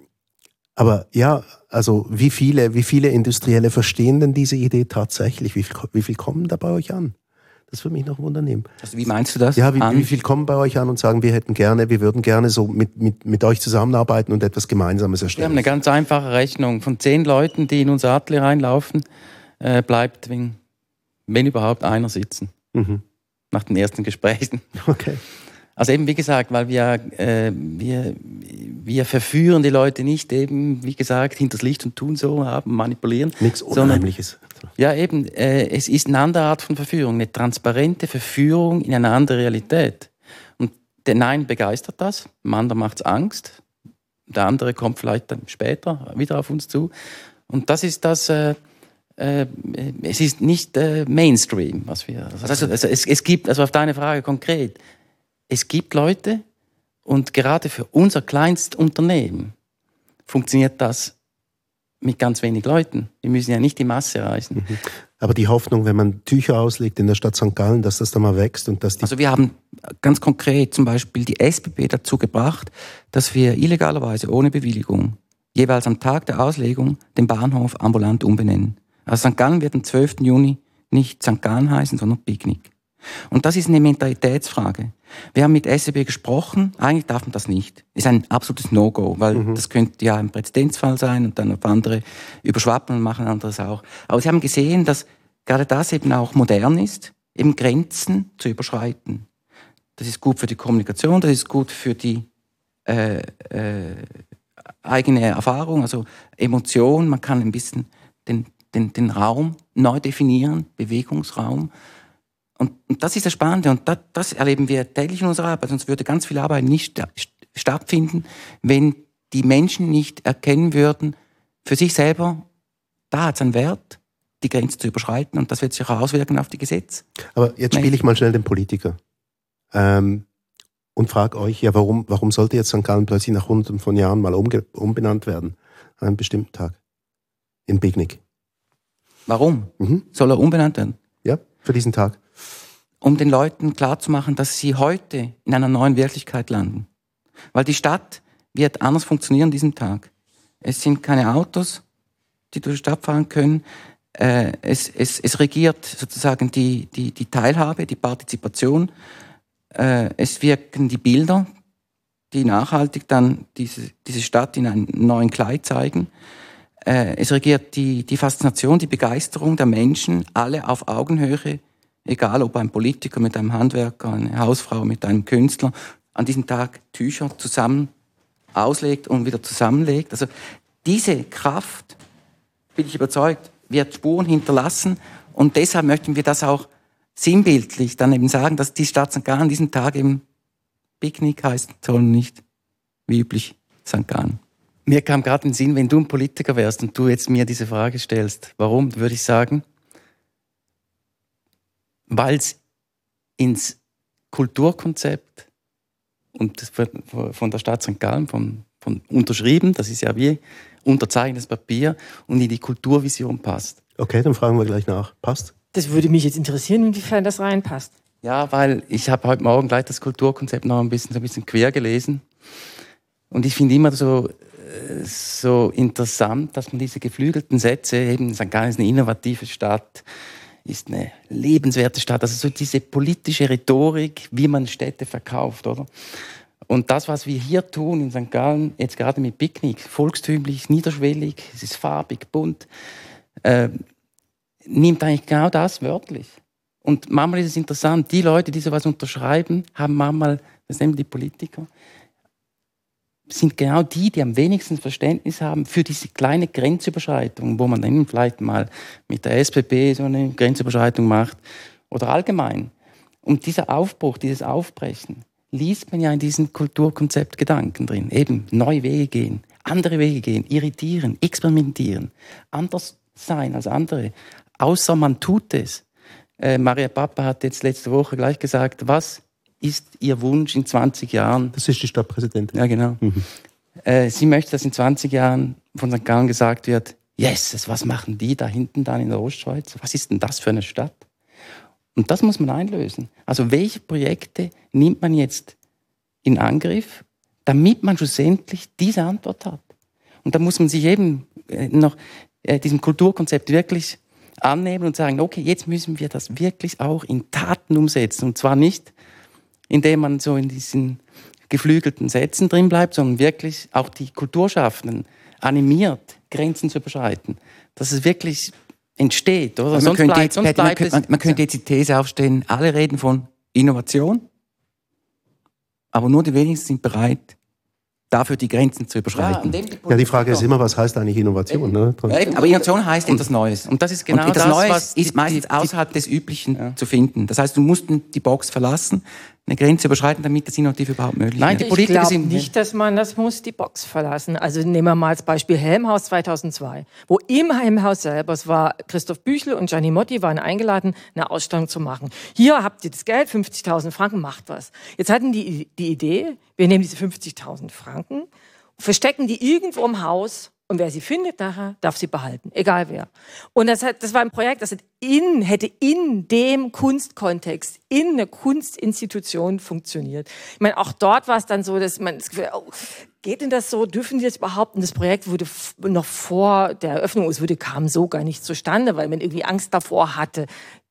aber ja, also wie viele, wie viele Industrielle verstehen denn diese Idee tatsächlich? Wie viel, wie viel kommen da bei euch an? Das würde mich noch wundern. Also wie meinst du das? Ja, wie, wie, viel kommen bei euch an und sagen, wir hätten gerne, wir würden gerne so mit, mit, mit euch zusammenarbeiten und etwas Gemeinsames erstellen? Wir haben eine ganz einfache Rechnung. Von zehn Leuten, die in unser Atelier reinlaufen, äh, bleibt, wenn, wenn überhaupt, einer sitzen. Mhm. Nach den ersten Gesprächen. Okay. Also eben, wie gesagt, weil wir, äh, wir, wir verführen die Leute nicht eben, wie gesagt, hinters Licht und tun so, haben, manipulieren. Nichts Unheimliches. Ja, eben, äh, es ist eine andere Art von Verführung, eine transparente Verführung in eine andere Realität. Und der Nein begeistert das, dem anderen macht es Angst, der andere kommt vielleicht dann später wieder auf uns zu. Und das ist das, äh, äh, es ist nicht äh, Mainstream, was wir. Also, also es, es gibt, also auf deine Frage konkret, es gibt Leute und gerade für unser Kleinstunternehmen funktioniert das mit ganz wenig Leuten. Wir müssen ja nicht die Masse erreichen. Mhm. Aber die Hoffnung, wenn man Tücher auslegt in der Stadt St. Gallen, dass das dann mal wächst und dass die Also wir haben ganz konkret zum Beispiel die SBB dazu gebracht, dass wir illegalerweise ohne Bewilligung jeweils am Tag der Auslegung den Bahnhof ambulant umbenennen. Also St. Gallen wird am 12. Juni nicht St. Gallen heißen, sondern Picknick. Und das ist eine Mentalitätsfrage. Wir haben mit SEB gesprochen, eigentlich darf man das nicht. Ist ein absolutes No-Go, weil mhm. das könnte ja ein Präzedenzfall sein und dann auf andere überschwappen und machen anderes auch. Aber sie haben gesehen, dass gerade das eben auch modern ist, eben Grenzen zu überschreiten. Das ist gut für die Kommunikation, das ist gut für die äh, äh, eigene Erfahrung, also Emotion. Man kann ein bisschen den, den, den Raum neu definieren, Bewegungsraum. Und, und das ist das Spannende und das, das erleben wir täglich in unserer Arbeit. Sonst würde ganz viel Arbeit nicht stattfinden, wenn die Menschen nicht erkennen würden, für sich selber, da hat es einen Wert, die Grenze zu überschreiten und das wird sich auch auswirken auf die Gesetze. Aber jetzt spiele ich mal schnell den Politiker ähm, und frage euch, ja, warum, warum sollte jetzt St. Gallen plötzlich nach hunderten von Jahren mal umbenannt werden an einem bestimmten Tag in Picknick? Warum? Mhm. Soll er umbenannt werden? Ja, für diesen Tag um den Leuten klarzumachen, dass sie heute in einer neuen Wirklichkeit landen. Weil die Stadt wird anders funktionieren an diesem Tag. Es sind keine Autos, die durch die Stadt fahren können. Äh, es, es, es regiert sozusagen die, die, die Teilhabe, die Partizipation. Äh, es wirken die Bilder, die nachhaltig dann diese, diese Stadt in einem neuen Kleid zeigen. Äh, es regiert die, die Faszination, die Begeisterung der Menschen, alle auf Augenhöhe egal ob ein Politiker mit einem Handwerker, eine Hausfrau mit einem Künstler, an diesem Tag Tücher zusammen auslegt und wieder zusammenlegt. Also diese Kraft, bin ich überzeugt, wird Spuren hinterlassen und deshalb möchten wir das auch sinnbildlich dann eben sagen, dass die Stadt St. Gallen an diesem Tag eben Picknick heißt, sondern nicht wie üblich St. Gallen. Mir kam gerade in den Sinn, wenn du ein Politiker wärst und du jetzt mir diese Frage stellst, warum, würde ich sagen, weil es ins Kulturkonzept und von der Stadt St. Gallen, von, von unterschrieben, das ist ja wie unterzeichnetes Papier und in die Kulturvision passt. Okay, dann fragen wir gleich nach. Passt? Das würde mich jetzt interessieren, inwiefern das reinpasst. Ja, weil ich habe heute Morgen gleich das Kulturkonzept noch ein bisschen, so ein bisschen quer gelesen. Und ich finde immer so, äh, so interessant, dass man diese geflügelten Sätze, eben St. Gallen ist eine innovative Stadt, ist eine lebenswerte Stadt. Also so diese politische Rhetorik, wie man Städte verkauft, oder? Und das, was wir hier tun in St. Gallen, jetzt gerade mit Picknick, volkstümlich, niederschwellig, es ist farbig, bunt, äh, nimmt eigentlich genau das wörtlich. Und manchmal ist es interessant, die Leute, die sowas unterschreiben, haben manchmal, das nehmen die Politiker, sind genau die, die am wenigsten Verständnis haben für diese kleine Grenzüberschreitung, wo man dann vielleicht mal mit der SPP so eine Grenzüberschreitung macht oder allgemein. Und dieser Aufbruch, dieses Aufbrechen, liest man ja in diesem Kulturkonzept Gedanken drin. Eben neue Wege gehen, andere Wege gehen, irritieren, experimentieren, anders sein als andere. Außer man tut es. Äh, Maria Papa hat jetzt letzte Woche gleich gesagt, was ist Ihr Wunsch in 20 Jahren? Das ist die Stadtpräsidentin. Ja, genau. Mhm. Äh, sie möchte, dass in 20 Jahren von St. Gallen gesagt wird, yes, was machen die da hinten dann in der Ostschweiz? Was ist denn das für eine Stadt? Und das muss man einlösen. Also welche Projekte nimmt man jetzt in Angriff, damit man schlussendlich diese Antwort hat? Und da muss man sich eben äh, noch äh, diesem Kulturkonzept wirklich annehmen und sagen, okay, jetzt müssen wir das wirklich auch in Taten umsetzen. Und zwar nicht indem man so in diesen geflügelten Sätzen drin bleibt, sondern wirklich auch die Kulturschaffenden animiert, Grenzen zu überschreiten. Dass es wirklich entsteht, oder? Also man, könnte bleibt, jetzt, man, könnte, man, man könnte jetzt die These aufstellen, alle reden von Innovation, aber nur die wenigsten sind bereit, dafür die Grenzen zu überschreiten. Ja, ja die Frage ist immer, was heißt eigentlich Innovation? Ne? Ja, aber Innovation heißt etwas Neues. Und das ist genau und etwas das, Neues was ist meistens die, außerhalb des Üblichen ja. zu finden. Das heißt, du musst die Box verlassen, eine Grenze überschreiten, damit das innovativ überhaupt möglich Nein, ist. Die Politiker ich glaube nicht, dass man das muss die Box verlassen. Also nehmen wir mal als Beispiel Helmhaus 2002, wo im Helmhaus selber, es war Christoph Büchel und Gianni Motti waren eingeladen, eine Ausstellung zu machen. Hier habt ihr das Geld, 50.000 Franken, macht was. Jetzt hatten die die Idee, wir nehmen diese 50.000 Franken, verstecken die irgendwo im Haus und wer sie findet nachher, darf sie behalten, egal wer. Und das, hat, das war ein Projekt, das in, hätte in dem Kunstkontext, in einer Kunstinstitution funktioniert. Ich meine, auch dort war es dann so, dass man das Gefühl, oh, geht denn das so? Dürfen die das überhaupt? Und das Projekt wurde noch vor der Eröffnung, es wurde, kam so gar nicht zustande, weil man irgendwie Angst davor hatte,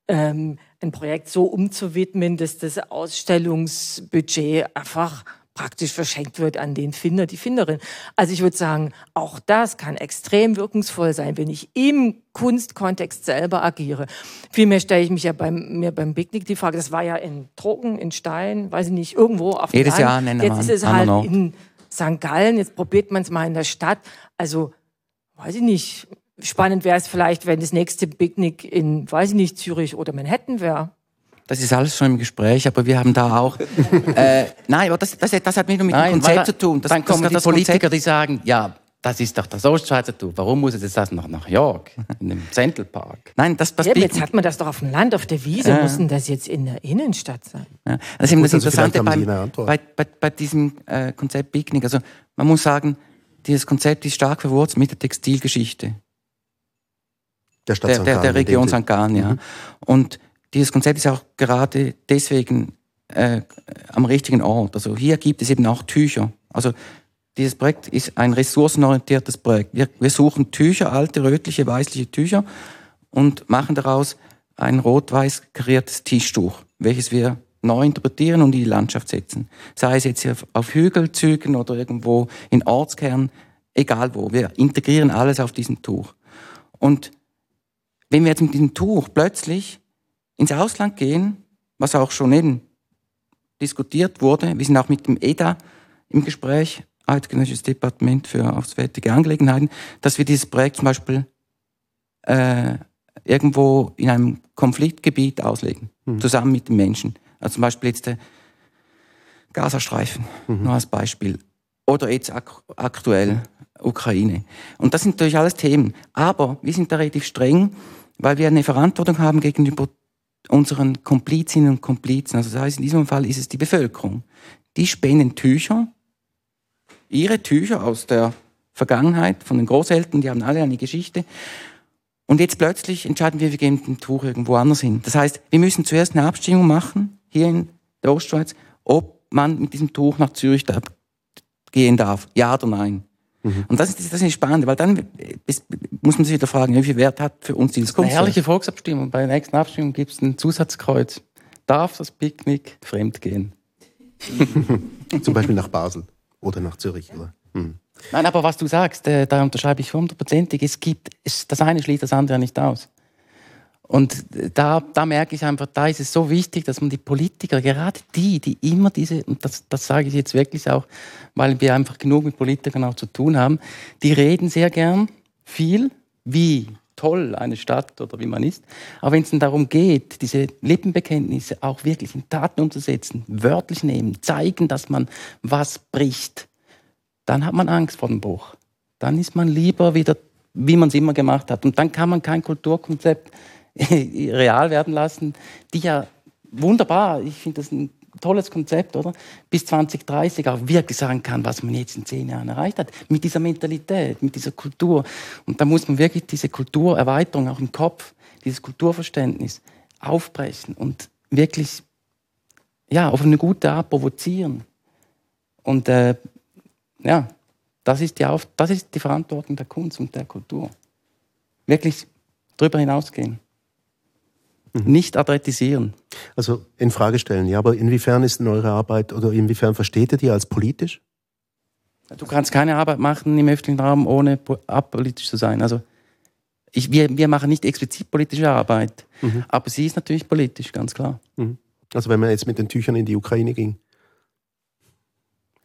ähm, ein Projekt so umzuwidmen, dass das Ausstellungsbudget einfach praktisch verschenkt wird an den Finder, die Finderin. Also ich würde sagen, auch das kann extrem wirkungsvoll sein, wenn ich im Kunstkontext selber agiere. Vielmehr stelle ich mich ja beim, mir beim Picknick die Frage, das war ja in Trocken, in Stein, weiß ich nicht, irgendwo auf dem Jedes. Jahr nennen Jetzt ist es halt in St. Gallen, jetzt probiert man es mal in der Stadt. Also, weiß ich nicht, spannend wäre es vielleicht, wenn das nächste Picknick in, weiß ich nicht, Zürich oder Manhattan wäre. Das ist alles schon im Gespräch, aber wir haben da auch. äh, nein, aber das, das, das hat nicht nur mit nein, dem Konzept zu tun. Das, dann kommen die Politiker, Konzept. die sagen, ja, das ist doch das Ostschweizertum. Warum muss es das nach, nach York, in dem Central Park? Nein, das, das ja, jetzt hat man das doch auf dem Land, auf der Wiese. Äh. Muss denn das jetzt in der Innenstadt sein? Ja. Das ist eben das also Interessante beim, bei, bei, bei, diesem äh, Konzept Picknick. Also man muss sagen, dieses Konzept ist stark verwurzelt mit der Textilgeschichte. Der Stadt der, der, der Region St. Gallen, ja. Mhm. Und dieses Konzept ist auch gerade deswegen äh, am richtigen Ort. Also hier gibt es eben auch Tücher. Also dieses Projekt ist ein ressourcenorientiertes Projekt. Wir, wir suchen Tücher, alte, rötliche, weißliche Tücher und machen daraus ein rot-weiß kariertes Tischtuch, welches wir neu interpretieren und in die Landschaft setzen. Sei es jetzt auf Hügelzügen oder irgendwo in Ortskernen, egal wo. Wir integrieren alles auf diesem Tuch. Und wenn wir jetzt mit diesem Tuch plötzlich ins Ausland gehen, was auch schon eben diskutiert wurde. Wir sind auch mit dem EDA im Gespräch, Eidgenössisches Departement für Auswärtige Angelegenheiten, dass wir dieses Projekt zum Beispiel äh, irgendwo in einem Konfliktgebiet auslegen, mhm. zusammen mit den Menschen. Also zum Beispiel jetzt der Gazastreifen, mhm. nur als Beispiel. Oder jetzt ak aktuell Ukraine. Und das sind natürlich alles Themen. Aber wir sind da relativ streng, weil wir eine Verantwortung haben gegenüber unseren Komplizinnen und Komplizen, also das heißt, in diesem Fall ist es die Bevölkerung, die spenden Tücher, ihre Tücher aus der Vergangenheit von den Großeltern, die haben alle eine Geschichte. Und jetzt plötzlich entscheiden wir, wir gehen mit dem Tuch irgendwo anders hin. Das heißt, wir müssen zuerst eine Abstimmung machen, hier in der Ostschweiz, ob man mit diesem Tuch nach Zürich gehen darf. Ja oder nein. Mhm. Und das ist, das ist spannend, weil dann ist, muss man sich wieder fragen, wie viel Wert hat für uns dieses Kunstwerk? Eine herrliche Volksabstimmung. Bei der nächsten Abstimmung gibt es ein Zusatzkreuz. Darf das Picknick fremd gehen? Zum Beispiel nach Basel oder nach Zürich. Oder? Mhm. Nein, aber was du sagst, äh, da unterschreibe ich hundertprozentig. Es gibt, es, das eine schließt das andere nicht aus. Und da, da merke ich einfach, da ist es so wichtig, dass man die Politiker, gerade die, die immer diese, und das, das sage ich jetzt wirklich auch, weil wir einfach genug mit Politikern auch zu tun haben, die reden sehr gern viel, wie toll eine Stadt oder wie man ist. Aber wenn es dann darum geht, diese Lippenbekenntnisse auch wirklich in Taten umzusetzen, wörtlich nehmen, zeigen, dass man was bricht, dann hat man Angst vor dem Bruch. Dann ist man lieber wieder, wie man es immer gemacht hat. Und dann kann man kein Kulturkonzept real werden lassen, die ja wunderbar, ich finde das ein tolles Konzept, oder? Bis 2030 auch wirklich sagen kann, was man jetzt in zehn Jahren erreicht hat. Mit dieser Mentalität, mit dieser Kultur. Und da muss man wirklich diese Kulturerweiterung auch im Kopf, dieses Kulturverständnis aufbrechen und wirklich ja, auf eine gute Art provozieren. Und äh, ja, das ist, die Auf das ist die Verantwortung der Kunst und der Kultur. Wirklich darüber hinausgehen. Mhm. Nicht adrettisieren. Also in Frage stellen, ja, aber inwiefern ist denn eure Arbeit oder inwiefern versteht ihr die als politisch? Du kannst keine Arbeit machen im öffentlichen Raum, ohne apolitisch zu sein. Also ich, wir, wir machen nicht explizit politische Arbeit, mhm. aber sie ist natürlich politisch, ganz klar. Mhm. Also wenn man jetzt mit den Tüchern in die Ukraine ging.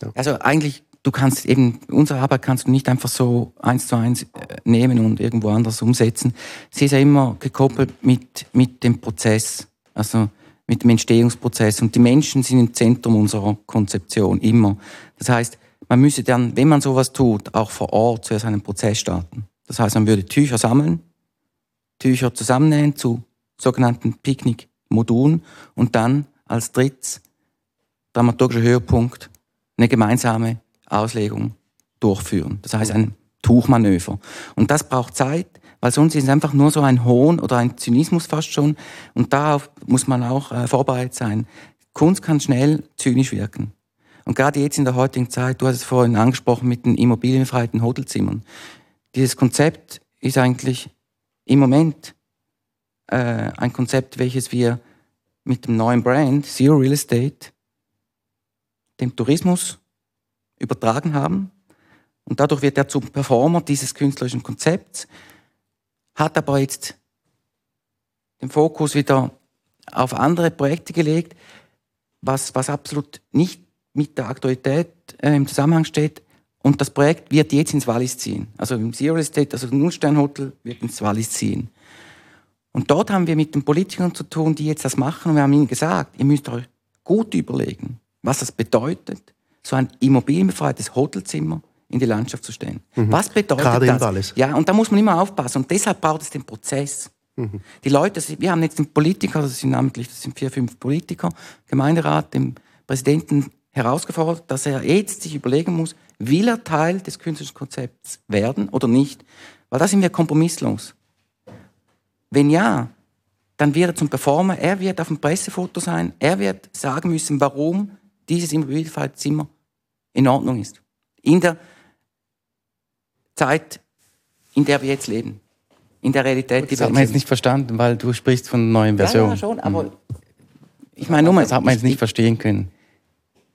Ja. Also eigentlich du kannst eben, unsere Arbeit kannst du nicht einfach so eins zu eins äh, nehmen und irgendwo anders umsetzen. Sie ist ja immer gekoppelt mit, mit dem Prozess. Also mit dem Entstehungsprozess. Und die Menschen sind im Zentrum unserer Konzeption, immer. Das heißt, man müsse dann, wenn man sowas tut, auch vor Ort zuerst einen Prozess starten. Das heißt, man würde Tücher sammeln, Tücher zusammennähen zu sogenannten Picknick-Modulen und dann als drittes dramaturgischer Höhepunkt eine gemeinsame Auslegung durchführen. Das heißt ein Tuchmanöver. Und das braucht Zeit, weil sonst ist es einfach nur so ein Hohn oder ein Zynismus fast schon. Und darauf muss man auch äh, vorbereitet sein. Kunst kann schnell zynisch wirken. Und gerade jetzt in der heutigen Zeit, du hast es vorhin angesprochen mit den immobilienfreien Hotelzimmern. Dieses Konzept ist eigentlich im Moment äh, ein Konzept, welches wir mit dem neuen Brand Zero Real Estate dem Tourismus übertragen haben. Und dadurch wird er zum Performer dieses künstlerischen Konzepts, hat aber jetzt den Fokus wieder auf andere Projekte gelegt, was, was absolut nicht mit der Aktualität äh, im Zusammenhang steht. Und das Projekt wird jetzt ins Wallis ziehen. Also im Zero Estate, also das Nullsternhotel wird ins Wallis ziehen. Und dort haben wir mit den Politikern zu tun, die jetzt das machen. Und wir haben ihnen gesagt, ihr müsst euch gut überlegen, was das bedeutet, so ein immobilienbefreites Hotelzimmer in die Landschaft zu stellen. Mhm. Was bedeutet Gerade das? Wallis. Ja, und da muss man immer aufpassen. Und deshalb braucht es den Prozess. Mhm. Die Leute, wir haben jetzt den Politiker, das sind namentlich, das sind vier, fünf Politiker, Gemeinderat, dem Präsidenten herausgefordert, dass er jetzt sich überlegen muss, will er Teil des künstlerischen Konzepts werden oder nicht? Weil da sind wir kompromisslos. Wenn ja, dann wird er zum Performer, er wird auf dem Pressefoto sein, er wird sagen müssen, warum dieses Immobilienzimmer in Ordnung ist. In der Zeit, in der wir jetzt leben. In der Realität, die das wir hat man jetzt nicht verstanden, weil du sprichst von einer neuen Version. Ja, ja schon, aber mhm. ich meine nur, das hat man jetzt nicht verstehen können.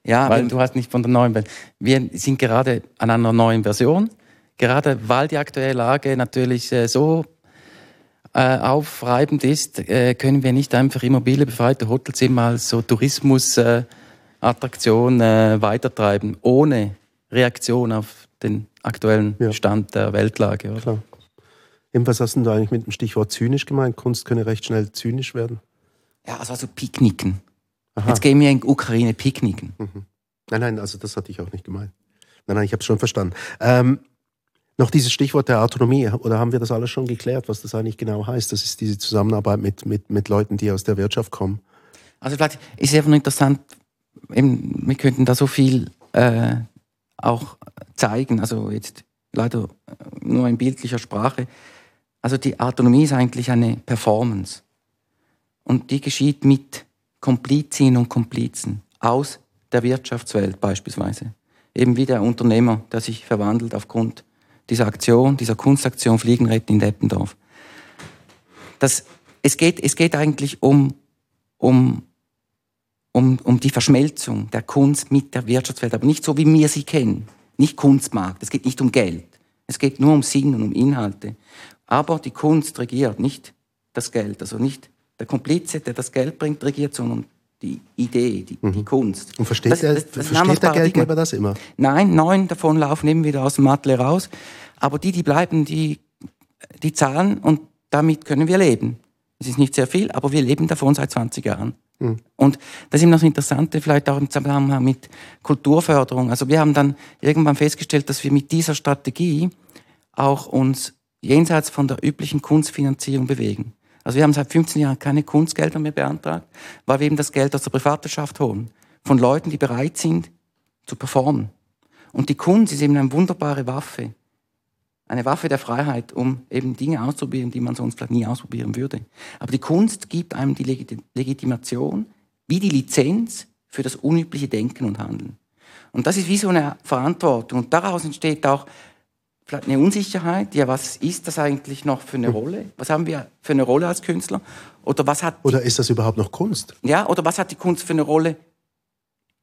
Ja, weil du hast nicht von der neuen Version. Wir sind gerade an einer neuen Version, gerade weil die aktuelle Lage natürlich äh, so äh, aufreibend ist, äh, können wir nicht einfach immobilienbefreite Hotelzimmer als so Tourismusattraktion äh, weitertreiben, ohne Reaktion auf den aktuellen ja. Stand der Weltlage. Oder? Klar. Was hast du eigentlich mit dem Stichwort zynisch gemeint? Kunst könne recht schnell zynisch werden? Ja, also, also Picknicken. Aha. Jetzt gehen wir in die Ukraine picknicken. Mhm. Nein, nein, also das hatte ich auch nicht gemeint. Nein, nein, ich habe es schon verstanden. Ähm, noch dieses Stichwort der Autonomie, oder haben wir das alles schon geklärt, was das eigentlich genau heißt? Das ist diese Zusammenarbeit mit, mit, mit Leuten, die aus der Wirtschaft kommen. Also vielleicht ist es einfach nur interessant, eben, wir könnten da so viel äh, auch zeigen, also jetzt leider nur in bildlicher Sprache. Also die Autonomie ist eigentlich eine Performance. Und die geschieht mit Komplizinnen und Komplizen aus der Wirtschaftswelt beispielsweise. Eben wie der Unternehmer, der sich verwandelt aufgrund dieser Aktion, dieser Kunstaktion Fliegenretten in Deppendorf. Das, es, geht, es geht eigentlich um, um, um, um die Verschmelzung der Kunst mit der Wirtschaftswelt, aber nicht so, wie wir sie kennen. Nicht Kunstmarkt, es geht nicht um Geld. Es geht nur um Sinn und um Inhalte. Aber die Kunst regiert, nicht das Geld. Also nicht der Komplize, der das Geld bringt, regiert, sondern die Idee, die, mhm. die Kunst. Und versteht, das, der, das, das versteht der Geldgeber das immer? Nein, neun davon laufen eben wieder aus dem Matle raus. Aber die, die bleiben, die, die zahlen und damit können wir leben. Es ist nicht sehr viel, aber wir leben davon seit 20 Jahren. Und das ist eben noch das Interessante, vielleicht auch im Zusammenhang mit Kulturförderung. Also wir haben dann irgendwann festgestellt, dass wir mit dieser Strategie auch uns jenseits von der üblichen Kunstfinanzierung bewegen. Also wir haben seit 15 Jahren keine Kunstgelder mehr beantragt, weil wir eben das Geld aus der Privatwirtschaft holen. Von Leuten, die bereit sind, zu performen. Und die Kunst ist eben eine wunderbare Waffe. Eine Waffe der Freiheit, um eben Dinge auszuprobieren, die man sonst vielleicht nie ausprobieren würde. Aber die Kunst gibt einem die Legitimation, wie die Lizenz für das unübliche Denken und Handeln. Und das ist wie so eine Verantwortung. Und daraus entsteht auch vielleicht eine Unsicherheit. Ja, was ist das eigentlich noch für eine hm. Rolle? Was haben wir für eine Rolle als Künstler? Oder was hat Oder ist das überhaupt noch Kunst? Ja, oder was hat die Kunst für eine Rolle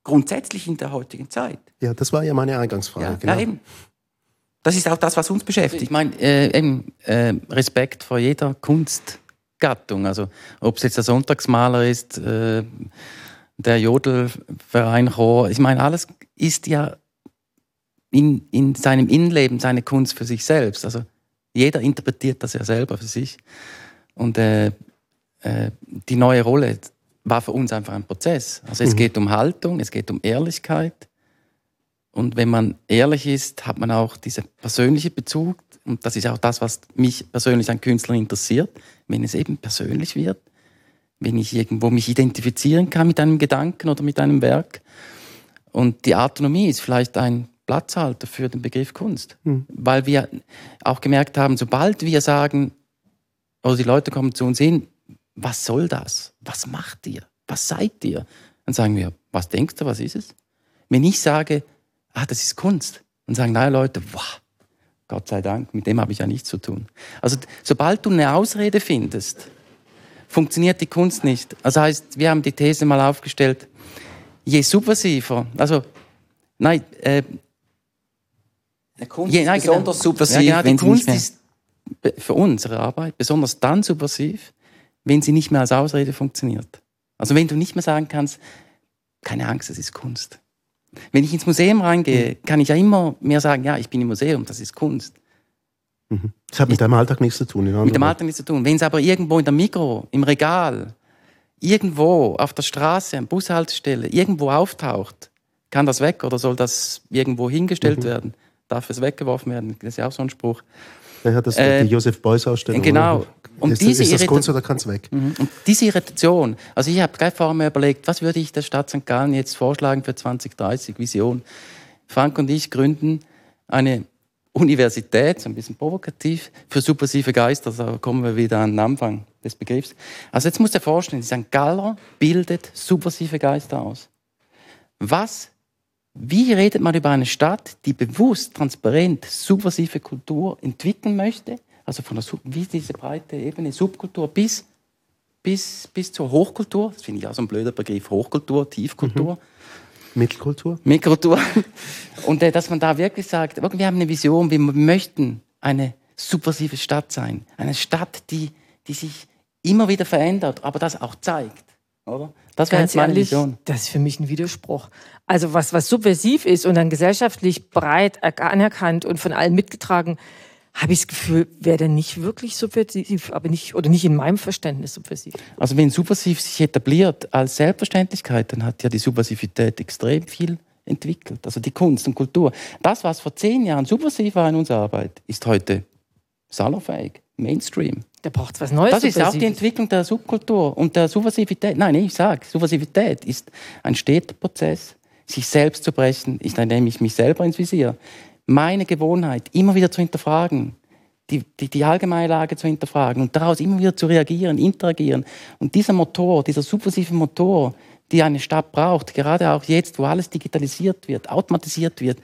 grundsätzlich in der heutigen Zeit? Ja, das war ja meine Eingangsfrage. Ja, genau. eben. Das ist auch das, was uns beschäftigt. Ich meine, äh, eben, äh, Respekt vor jeder Kunstgattung. Also, ob es jetzt der Sonntagsmaler ist, äh, der Jodelverein Chor. Ich meine, alles ist ja in, in seinem Innenleben seine Kunst für sich selbst. Also jeder interpretiert das ja selber für sich. Und äh, äh, die neue Rolle, war für uns einfach ein Prozess. Also es mhm. geht um Haltung, es geht um Ehrlichkeit. Und wenn man ehrlich ist, hat man auch diesen persönlichen Bezug. Und das ist auch das, was mich persönlich an Künstlern interessiert. Wenn es eben persönlich wird, wenn ich irgendwo mich identifizieren kann mit einem Gedanken oder mit einem Werk. Und die Autonomie ist vielleicht ein Platzhalter für den Begriff Kunst. Mhm. Weil wir auch gemerkt haben, sobald wir sagen, oder die Leute kommen zu uns hin, was soll das? Was macht ihr? Was seid ihr? Dann sagen wir, was denkst du, was ist es? Wenn ich sage, ah, das ist Kunst, dann sagen nein Leute, wow, Gott sei Dank, mit dem habe ich ja nichts zu tun. Also sobald du eine Ausrede findest, funktioniert die Kunst nicht. Also heißt, wir haben die These mal aufgestellt, je subversiver, also nein, äh, eine Kunst je, nein, ist besonders genau, subversiv. Ja, genau, die Kunst ist für unsere Arbeit besonders dann subversiv, wenn sie nicht mehr als Ausrede funktioniert. Also wenn du nicht mehr sagen kannst, keine Angst, es ist Kunst. Wenn ich ins Museum reingehe, mhm. kann ich ja immer mehr sagen, ja, ich bin im Museum, das ist Kunst. Mhm. Das hat mit deinem Alltag nichts zu tun. Mit dem Alltag nichts zu tun. Wenn es aber irgendwo in der Mikro, im Regal, irgendwo auf der Straße, an Bushaltestelle, irgendwo auftaucht, kann das weg oder soll das irgendwo hingestellt mhm. werden? Darf es weggeworfen werden? Das ist ja auch so ein Spruch. Ja, das äh, die Josef Beuys Ausstellung. Genau. Und ist, diese ist das Kunst oder kann es weg? Mhm. Und diese Irritation, also ich habe gleich vorher mir überlegt, was würde ich der Stadt St. Gallen jetzt vorschlagen für 2030, Vision. Frank und ich gründen eine Universität, so ein bisschen provokativ, für subversive Geister, da kommen wir wieder an den Anfang des Begriffs. Also jetzt muss du dir vorstellen, St. Galler bildet subversive Geister aus. Was wie redet man über eine Stadt, die bewusst, transparent, subversive Kultur entwickeln möchte? Also von der Sub wie diese breite Ebene, Subkultur bis, bis, bis zur Hochkultur. Das finde ich auch so ein blöder Begriff. Hochkultur, Tiefkultur. Mhm. Mittelkultur. Mittelkultur. Und äh, dass man da wirklich sagt, wir haben eine Vision, wir möchten eine subversive Stadt sein. Eine Stadt, die, die sich immer wieder verändert, aber das auch zeigt. Oder? Das wäre jetzt meine ehrlich, Vision. Das ist für mich ein Widerspruch. Also was, was subversiv ist und dann gesellschaftlich breit anerkannt und von allen mitgetragen, habe ich das Gefühl, wäre der nicht wirklich subversiv, aber nicht, oder nicht in meinem Verständnis subversiv. Also wenn subversiv sich etabliert als Selbstverständlichkeit, dann hat ja die Subversivität extrem viel entwickelt. Also die Kunst und Kultur. Das, was vor zehn Jahren subversiv war in unserer Arbeit, ist heute salonfähig, Mainstream. Da braucht es was Neues. Das ist auch die Entwicklung der Subkultur und der Subversivität. Nein, ich sage, Subversivität ist ein steter Prozess, sich selbst zu brechen. Ich nehme ich mich selber ins Visier. Meine Gewohnheit, immer wieder zu hinterfragen, die, die, die allgemeine Lage zu hinterfragen und daraus immer wieder zu reagieren, interagieren. Und dieser Motor, dieser subversive Motor, die eine Stadt braucht, gerade auch jetzt, wo alles digitalisiert wird, automatisiert wird,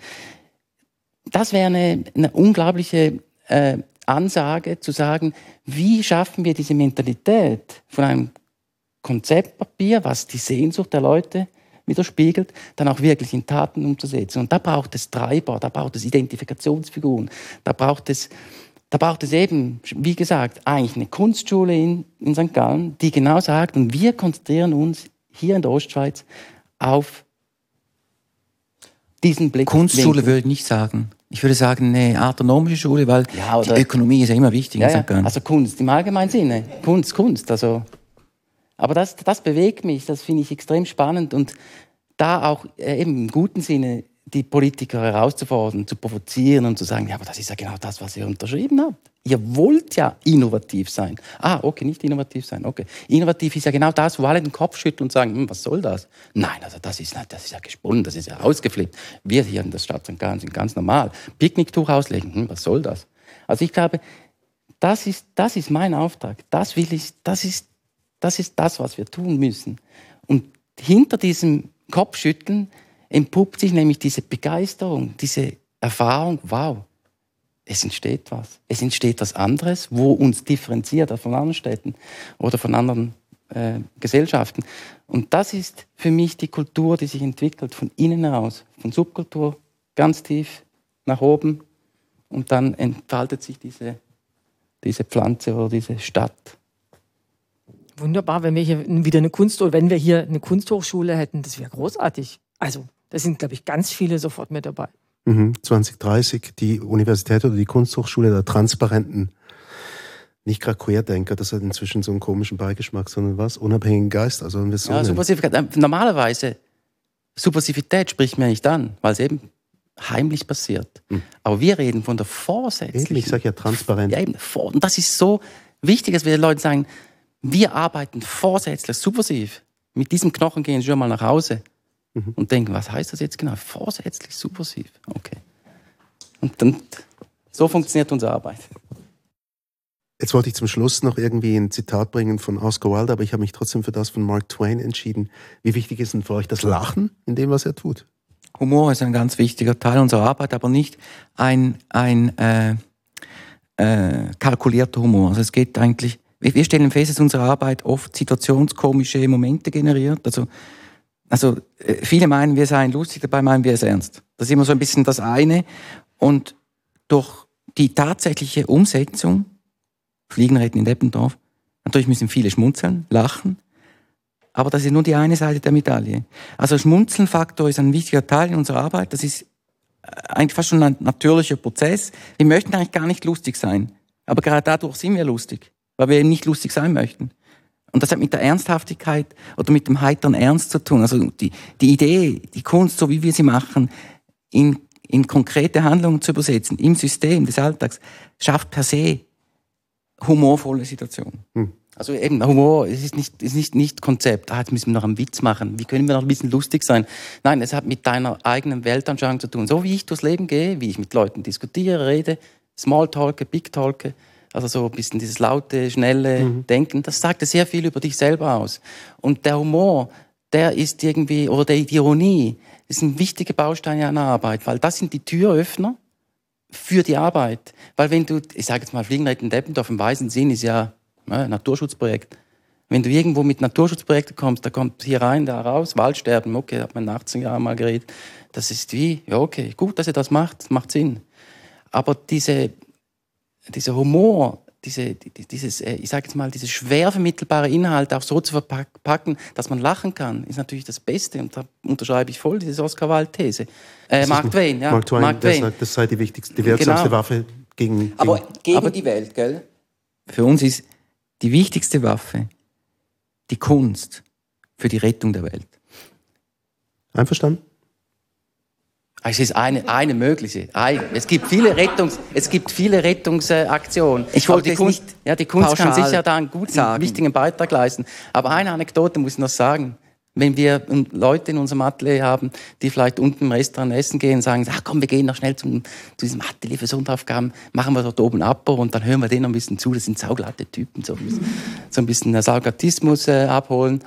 das wäre eine, eine unglaubliche äh, Ansage zu sagen, wie schaffen wir diese Mentalität von einem Konzeptpapier, was die Sehnsucht der Leute widerspiegelt, dann auch wirklich in Taten umzusetzen. Und da braucht es Treiber, da braucht es Identifikationsfiguren, da braucht es, da braucht es eben, wie gesagt, eigentlich eine Kunstschule in, in St. Gallen, die genau sagt, und wir konzentrieren uns hier in der Ostschweiz auf diesen Blick. Kunstschule würde ich nicht sagen. Ich würde sagen, eine autonomische Schule, weil ja, die Ökonomie ist ja immer wichtig. Ja, ja. Also Kunst im allgemeinen Sinne. Kunst, Kunst. Also. Aber das, das bewegt mich, das finde ich extrem spannend und da auch äh, eben im guten Sinne die Politiker herauszufordern, zu provozieren und zu sagen, ja, aber das ist ja genau das, was ihr unterschrieben habt. Ihr wollt ja innovativ sein. Ah, okay, nicht innovativ sein, okay. Innovativ ist ja genau das, wo alle den Kopf schütteln und sagen, hm, was soll das? Nein, also das ist, das ist ja gesponnen, das ist ja ausgeflippt. Wir hier in der Stadt sind ganz normal. Picknicktuch auslegen, hm, was soll das? Also ich glaube, das ist, das ist mein Auftrag. Das will ich, das ist, das ist das, was wir tun müssen. Und hinter diesem Kopfschütteln entpuppt sich nämlich diese Begeisterung, diese Erfahrung, wow, es entsteht was. Es entsteht was anderes, wo uns differenziert von anderen Städten oder von anderen äh, Gesellschaften. Und das ist für mich die Kultur, die sich entwickelt von innen heraus, von Subkultur ganz tief nach oben und dann entfaltet sich diese, diese Pflanze oder diese Stadt. Wunderbar, wenn wir hier wieder eine Kunst oder wenn wir hier eine Kunsthochschule hätten, das wäre großartig. Also da sind, glaube ich, ganz viele sofort mit dabei. 2030 mhm. die Universität oder die Kunsthochschule der transparenten nicht gerade Querdenker, das hat inzwischen so einen komischen Beigeschmack, sondern was? Unabhängigen Geist, also wenn wir so ja, Subversivität, äh, normalerweise, Subversivität spricht mir nicht an, weil es eben heimlich passiert. Hm. Aber wir reden von der vorsätzlichen. Eben, ich sage ja transparent. Ja, eben, und das ist so wichtig, dass wir den Leuten sagen, wir arbeiten vorsätzlich, subversiv. Mit diesem Knochen gehen sie schon mal nach Hause mhm. und denken, was heißt das jetzt genau? Vorsätzlich, subversiv. Okay. Und dann, so funktioniert unsere Arbeit. Jetzt wollte ich zum Schluss noch irgendwie ein Zitat bringen von Oscar Wilde, aber ich habe mich trotzdem für das von Mark Twain entschieden. Wie wichtig ist denn für euch das Lachen in dem, was er tut? Humor ist ein ganz wichtiger Teil unserer Arbeit, aber nicht ein, ein äh, äh, kalkulierter Humor. Also es geht eigentlich, wir stellen fest, dass unsere Arbeit oft situationskomische Momente generiert. Also, also äh, viele meinen, wir seien lustig, dabei meinen wir es ernst. Das ist immer so ein bisschen das eine. Und durch die tatsächliche Umsetzung Fliegen retten in Deppendorf. Natürlich müssen viele schmunzeln, lachen, aber das ist nur die eine Seite der Medaille. Also Schmunzelnfaktor ist ein wichtiger Teil in unserer Arbeit. Das ist äh, eigentlich fast schon ein natürlicher Prozess. Wir möchten eigentlich gar nicht lustig sein, aber gerade dadurch sind wir lustig, weil wir eben nicht lustig sein möchten. Und das hat mit der Ernsthaftigkeit oder mit dem heiteren Ernst zu tun. Also die, die Idee, die Kunst, so wie wir sie machen, in, in konkrete Handlungen zu übersetzen, im System des Alltags, schafft per se humorvolle Situation. Hm. Also eben, Humor es ist nicht, ist nicht, nicht Konzept, ah, jetzt müssen wir noch einen Witz machen, wie können wir noch ein bisschen lustig sein? Nein, es hat mit deiner eigenen Weltanschauung zu tun. So wie ich durchs Leben gehe, wie ich mit Leuten diskutiere, rede, Smalltalke, Big Talke, also so ein bisschen dieses laute, schnelle mhm. Denken, das sagt sehr viel über dich selber aus. Und der Humor, der ist irgendwie, oder die Ironie, ist ein wichtiger Baustein einer Arbeit, weil das sind die Türöffner für die Arbeit. Weil wenn du, ich sage jetzt mal, Fliegenreiten in Deppendorf im weisen Sinn ist ja ne, Naturschutzprojekt. Wenn du irgendwo mit Naturschutzprojekten kommst, da kommt hier rein, da raus, Waldsterben, okay, hat man in 18 Jahren mal geredet. Das ist wie, ja okay, gut, dass ihr das macht, macht Sinn. Aber diese, dieser Humor, diese, dieses, äh, ich sage jetzt mal, diese schwer vermittelbare Inhalte auch so zu verpacken, dass man lachen kann, ist natürlich das Beste. Und da unterschreibe ich voll diese Oscar Wilde-These. Äh, Mark Twain, ja. Mark Twain, Mark Twain. Sagt, das sei die wichtigste, die wirksamste genau. Waffe gegen, gegen, Aber gegen aber die Welt, gell? Für uns ist die wichtigste Waffe die Kunst für die Rettung der Welt. Einverstanden? Es ist eine, eine mögliche. Es gibt viele Rettungs, es gibt viele Rettungsaktionen. Ich wollte die Kunst, nicht ja, die Kunst kann sicher da einen guten, sagen. wichtigen Beitrag leisten. Aber eine Anekdote muss ich noch sagen. Wenn wir Leute in unserem Atelier haben, die vielleicht unten im Restaurant essen gehen, sagen, ach komm, wir gehen noch schnell zum, zu diesem Atelier für Sonderaufgaben, machen wir dort oben ab und dann hören wir denen ein bisschen zu. Das sind sauglatte Typen, so ein bisschen, so ein bisschen Saugatismus äh, abholen.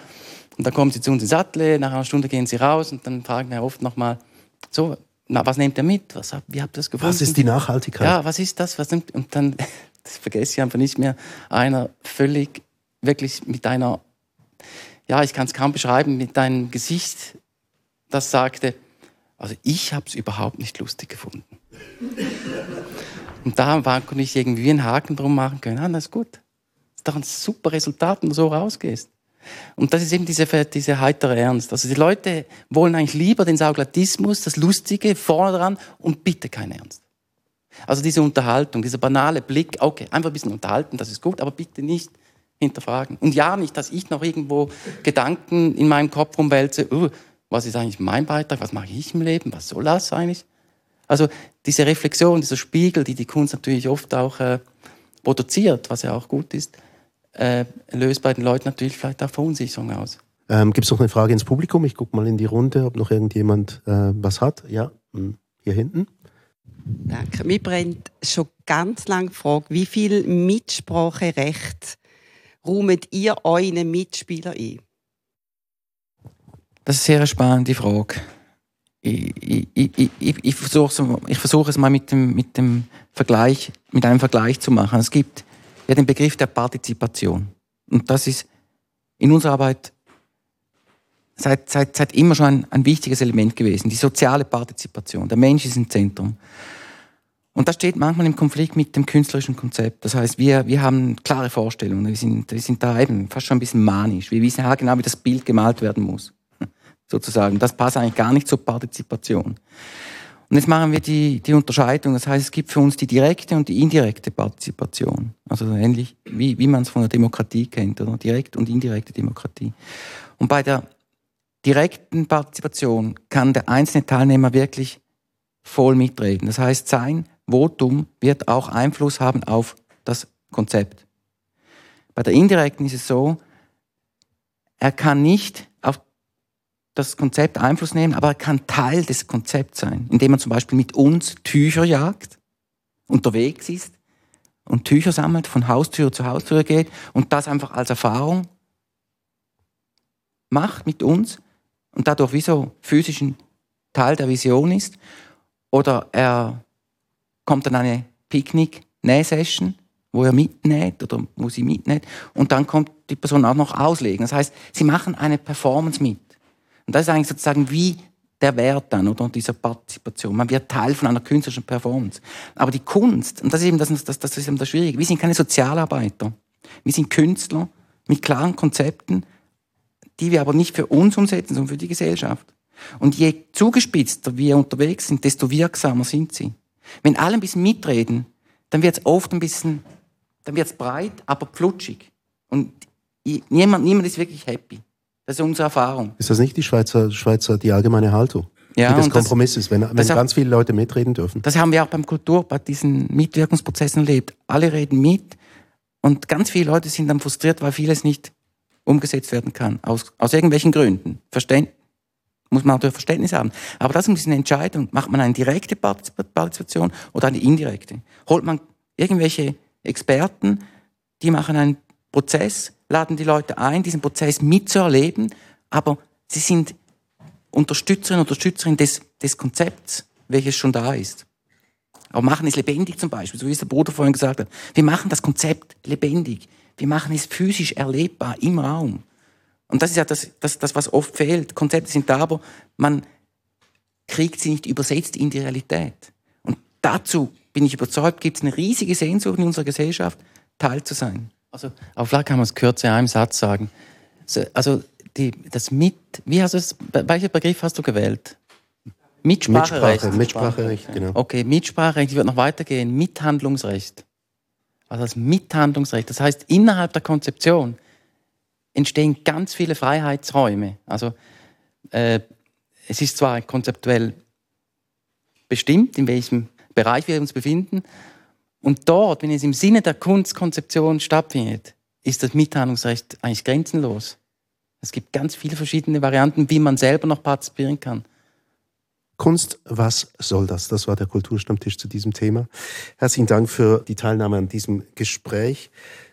Und dann kommen sie zu uns ins Atelier, nach einer Stunde gehen sie raus und dann fragen wir oft nochmal, so, na, was nehmt ihr mit? Was habt, wie habt ihr das gefunden? Was ist die Nachhaltigkeit? Ja, was ist das? Was nimmt, und dann, das vergesse ich einfach nicht mehr, einer völlig, wirklich mit einer, ja, ich kann es kaum beschreiben, mit einem Gesicht, das sagte, also ich habe es überhaupt nicht lustig gefunden. und da war, konnte ich irgendwie einen Haken drum machen können. Ah, das ist gut. Das ist doch ein super Resultat, wenn du so rausgehst. Und das ist eben diese, diese heitere Ernst. Also die Leute wollen eigentlich lieber den Sauglatismus, das Lustige vorne dran und bitte kein Ernst. Also diese Unterhaltung, dieser banale Blick, okay, einfach ein bisschen unterhalten, das ist gut, aber bitte nicht hinterfragen. Und ja, nicht, dass ich noch irgendwo Gedanken in meinem Kopf rumwälze, oh, was ist eigentlich mein Beitrag, was mache ich im Leben, was soll das eigentlich? Also diese Reflexion, dieser Spiegel, die die Kunst natürlich oft auch äh, produziert, was ja auch gut ist, äh, löst bei den Leuten natürlich vielleicht auch Verunsicherung aus. Ähm, Gibt es noch eine Frage ins Publikum? Ich gucke mal in die Runde, ob noch irgendjemand äh, was hat. Ja, hm, hier hinten. Danke. Mir brennt schon ganz lange die Frage, wie viel Mitspracherecht räumt ihr euren Mitspielern ein? Das ist eine sehr spannende Frage. Ich, ich, ich, ich versuche es, versuch es mal mit dem, mit dem Vergleich, mit einem Vergleich zu machen. Es gibt ja den Begriff der Partizipation. Und das ist in unserer Arbeit seit, seit, seit immer schon ein, ein wichtiges Element gewesen. Die soziale Partizipation. Der Mensch ist im Zentrum. Und das steht manchmal im Konflikt mit dem künstlerischen Konzept. Das heißt, wir, wir haben klare Vorstellungen. Wir sind, wir sind da eben fast schon ein bisschen manisch. Wir wissen ja genau, wie das Bild gemalt werden muss. Sozusagen. Das passt eigentlich gar nicht zur Partizipation. Und jetzt machen wir die, die Unterscheidung. Das heißt, es gibt für uns die direkte und die indirekte Partizipation. Also ähnlich wie, wie man es von der Demokratie kennt, oder? Direkt und indirekte Demokratie. Und bei der direkten Partizipation kann der einzelne Teilnehmer wirklich voll mitreden. Das heißt, sein Votum wird auch Einfluss haben auf das Konzept. Bei der indirekten ist es so, er kann nicht das Konzept Einfluss nehmen, aber er kann Teil des Konzepts sein, indem er zum Beispiel mit uns Tücher jagt, unterwegs ist und Tücher sammelt, von Haustür zu Haustür geht und das einfach als Erfahrung macht mit uns und dadurch wie so physischen Teil der Vision ist. Oder er kommt an eine Picknick-Nähsession, wo er mitnäht oder wo sie mitnäht und dann kommt die Person auch noch auslegen. Das heißt, sie machen eine Performance mit. Und das ist eigentlich sozusagen wie der Wert dann, oder, dieser Partizipation. Man wird Teil von einer künstlerischen Performance. Aber die Kunst, und das ist eben das, das, das ist eben das Schwierige, wir sind keine Sozialarbeiter. Wir sind Künstler mit klaren Konzepten, die wir aber nicht für uns umsetzen, sondern für die Gesellschaft. Und je zugespitzter wir unterwegs sind, desto wirksamer sind sie. Wenn alle ein bisschen mitreden, dann wird es oft ein bisschen, dann wird es breit, aber flutschig. Und niemand, niemand ist wirklich happy. Das ist unsere Erfahrung. Ist das nicht die Schweizer, Schweizer die allgemeine Haltung? Ja, die des Kompromisses, wenn, wenn das ganz viele Leute mitreden dürfen. Das haben wir auch beim Kultur, bei diesen Mitwirkungsprozessen erlebt. Alle reden mit und ganz viele Leute sind dann frustriert, weil vieles nicht umgesetzt werden kann. Aus, aus irgendwelchen Gründen. Verständ, muss man natürlich Verständnis haben. Aber das ist eine Entscheidung. Macht man eine direkte Partizipation oder eine indirekte? Holt man irgendwelche Experten, die machen einen Prozess, laden die Leute ein, diesen Prozess mitzuerleben, aber sie sind Unterstützerinnen und Unterstützerin des, des Konzepts, welches schon da ist. Aber machen es lebendig zum Beispiel, so wie es der Bruder vorhin gesagt hat. Wir machen das Konzept lebendig. Wir machen es physisch erlebbar im Raum. Und das ist ja das, das, das, was oft fehlt. Konzepte sind da, aber man kriegt sie nicht übersetzt in die Realität. Und dazu bin ich überzeugt, gibt es eine riesige Sehnsucht in unserer Gesellschaft, Teil zu sein. Also, aber vielleicht kann man es kürzer in einem Satz sagen. Also, die, das Mit, wie hast du es, welchen Begriff hast du gewählt? Mitspracherecht. Mitsprache, Mitspracherecht, genau. Okay, Mitspracherecht, ich würde noch weitergehen. Mithandlungsrecht. Also das Mithandlungsrecht. Das heißt, innerhalb der Konzeption entstehen ganz viele Freiheitsräume. Also äh, es ist zwar konzeptuell bestimmt, in welchem Bereich wir uns befinden, und dort, wenn es im Sinne der Kunstkonzeption stattfindet, ist das Mitteilungsrecht eigentlich grenzenlos. Es gibt ganz viele verschiedene Varianten, wie man selber noch partizipieren kann. Kunst, was soll das? Das war der Kulturstammtisch zu diesem Thema. Herzlichen Dank für die Teilnahme an diesem Gespräch.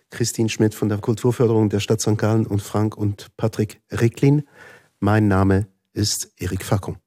Christine Schmidt von der Kulturförderung der Stadt St. Gallen und Frank und Patrick Ricklin. Mein Name ist Erik Fackung.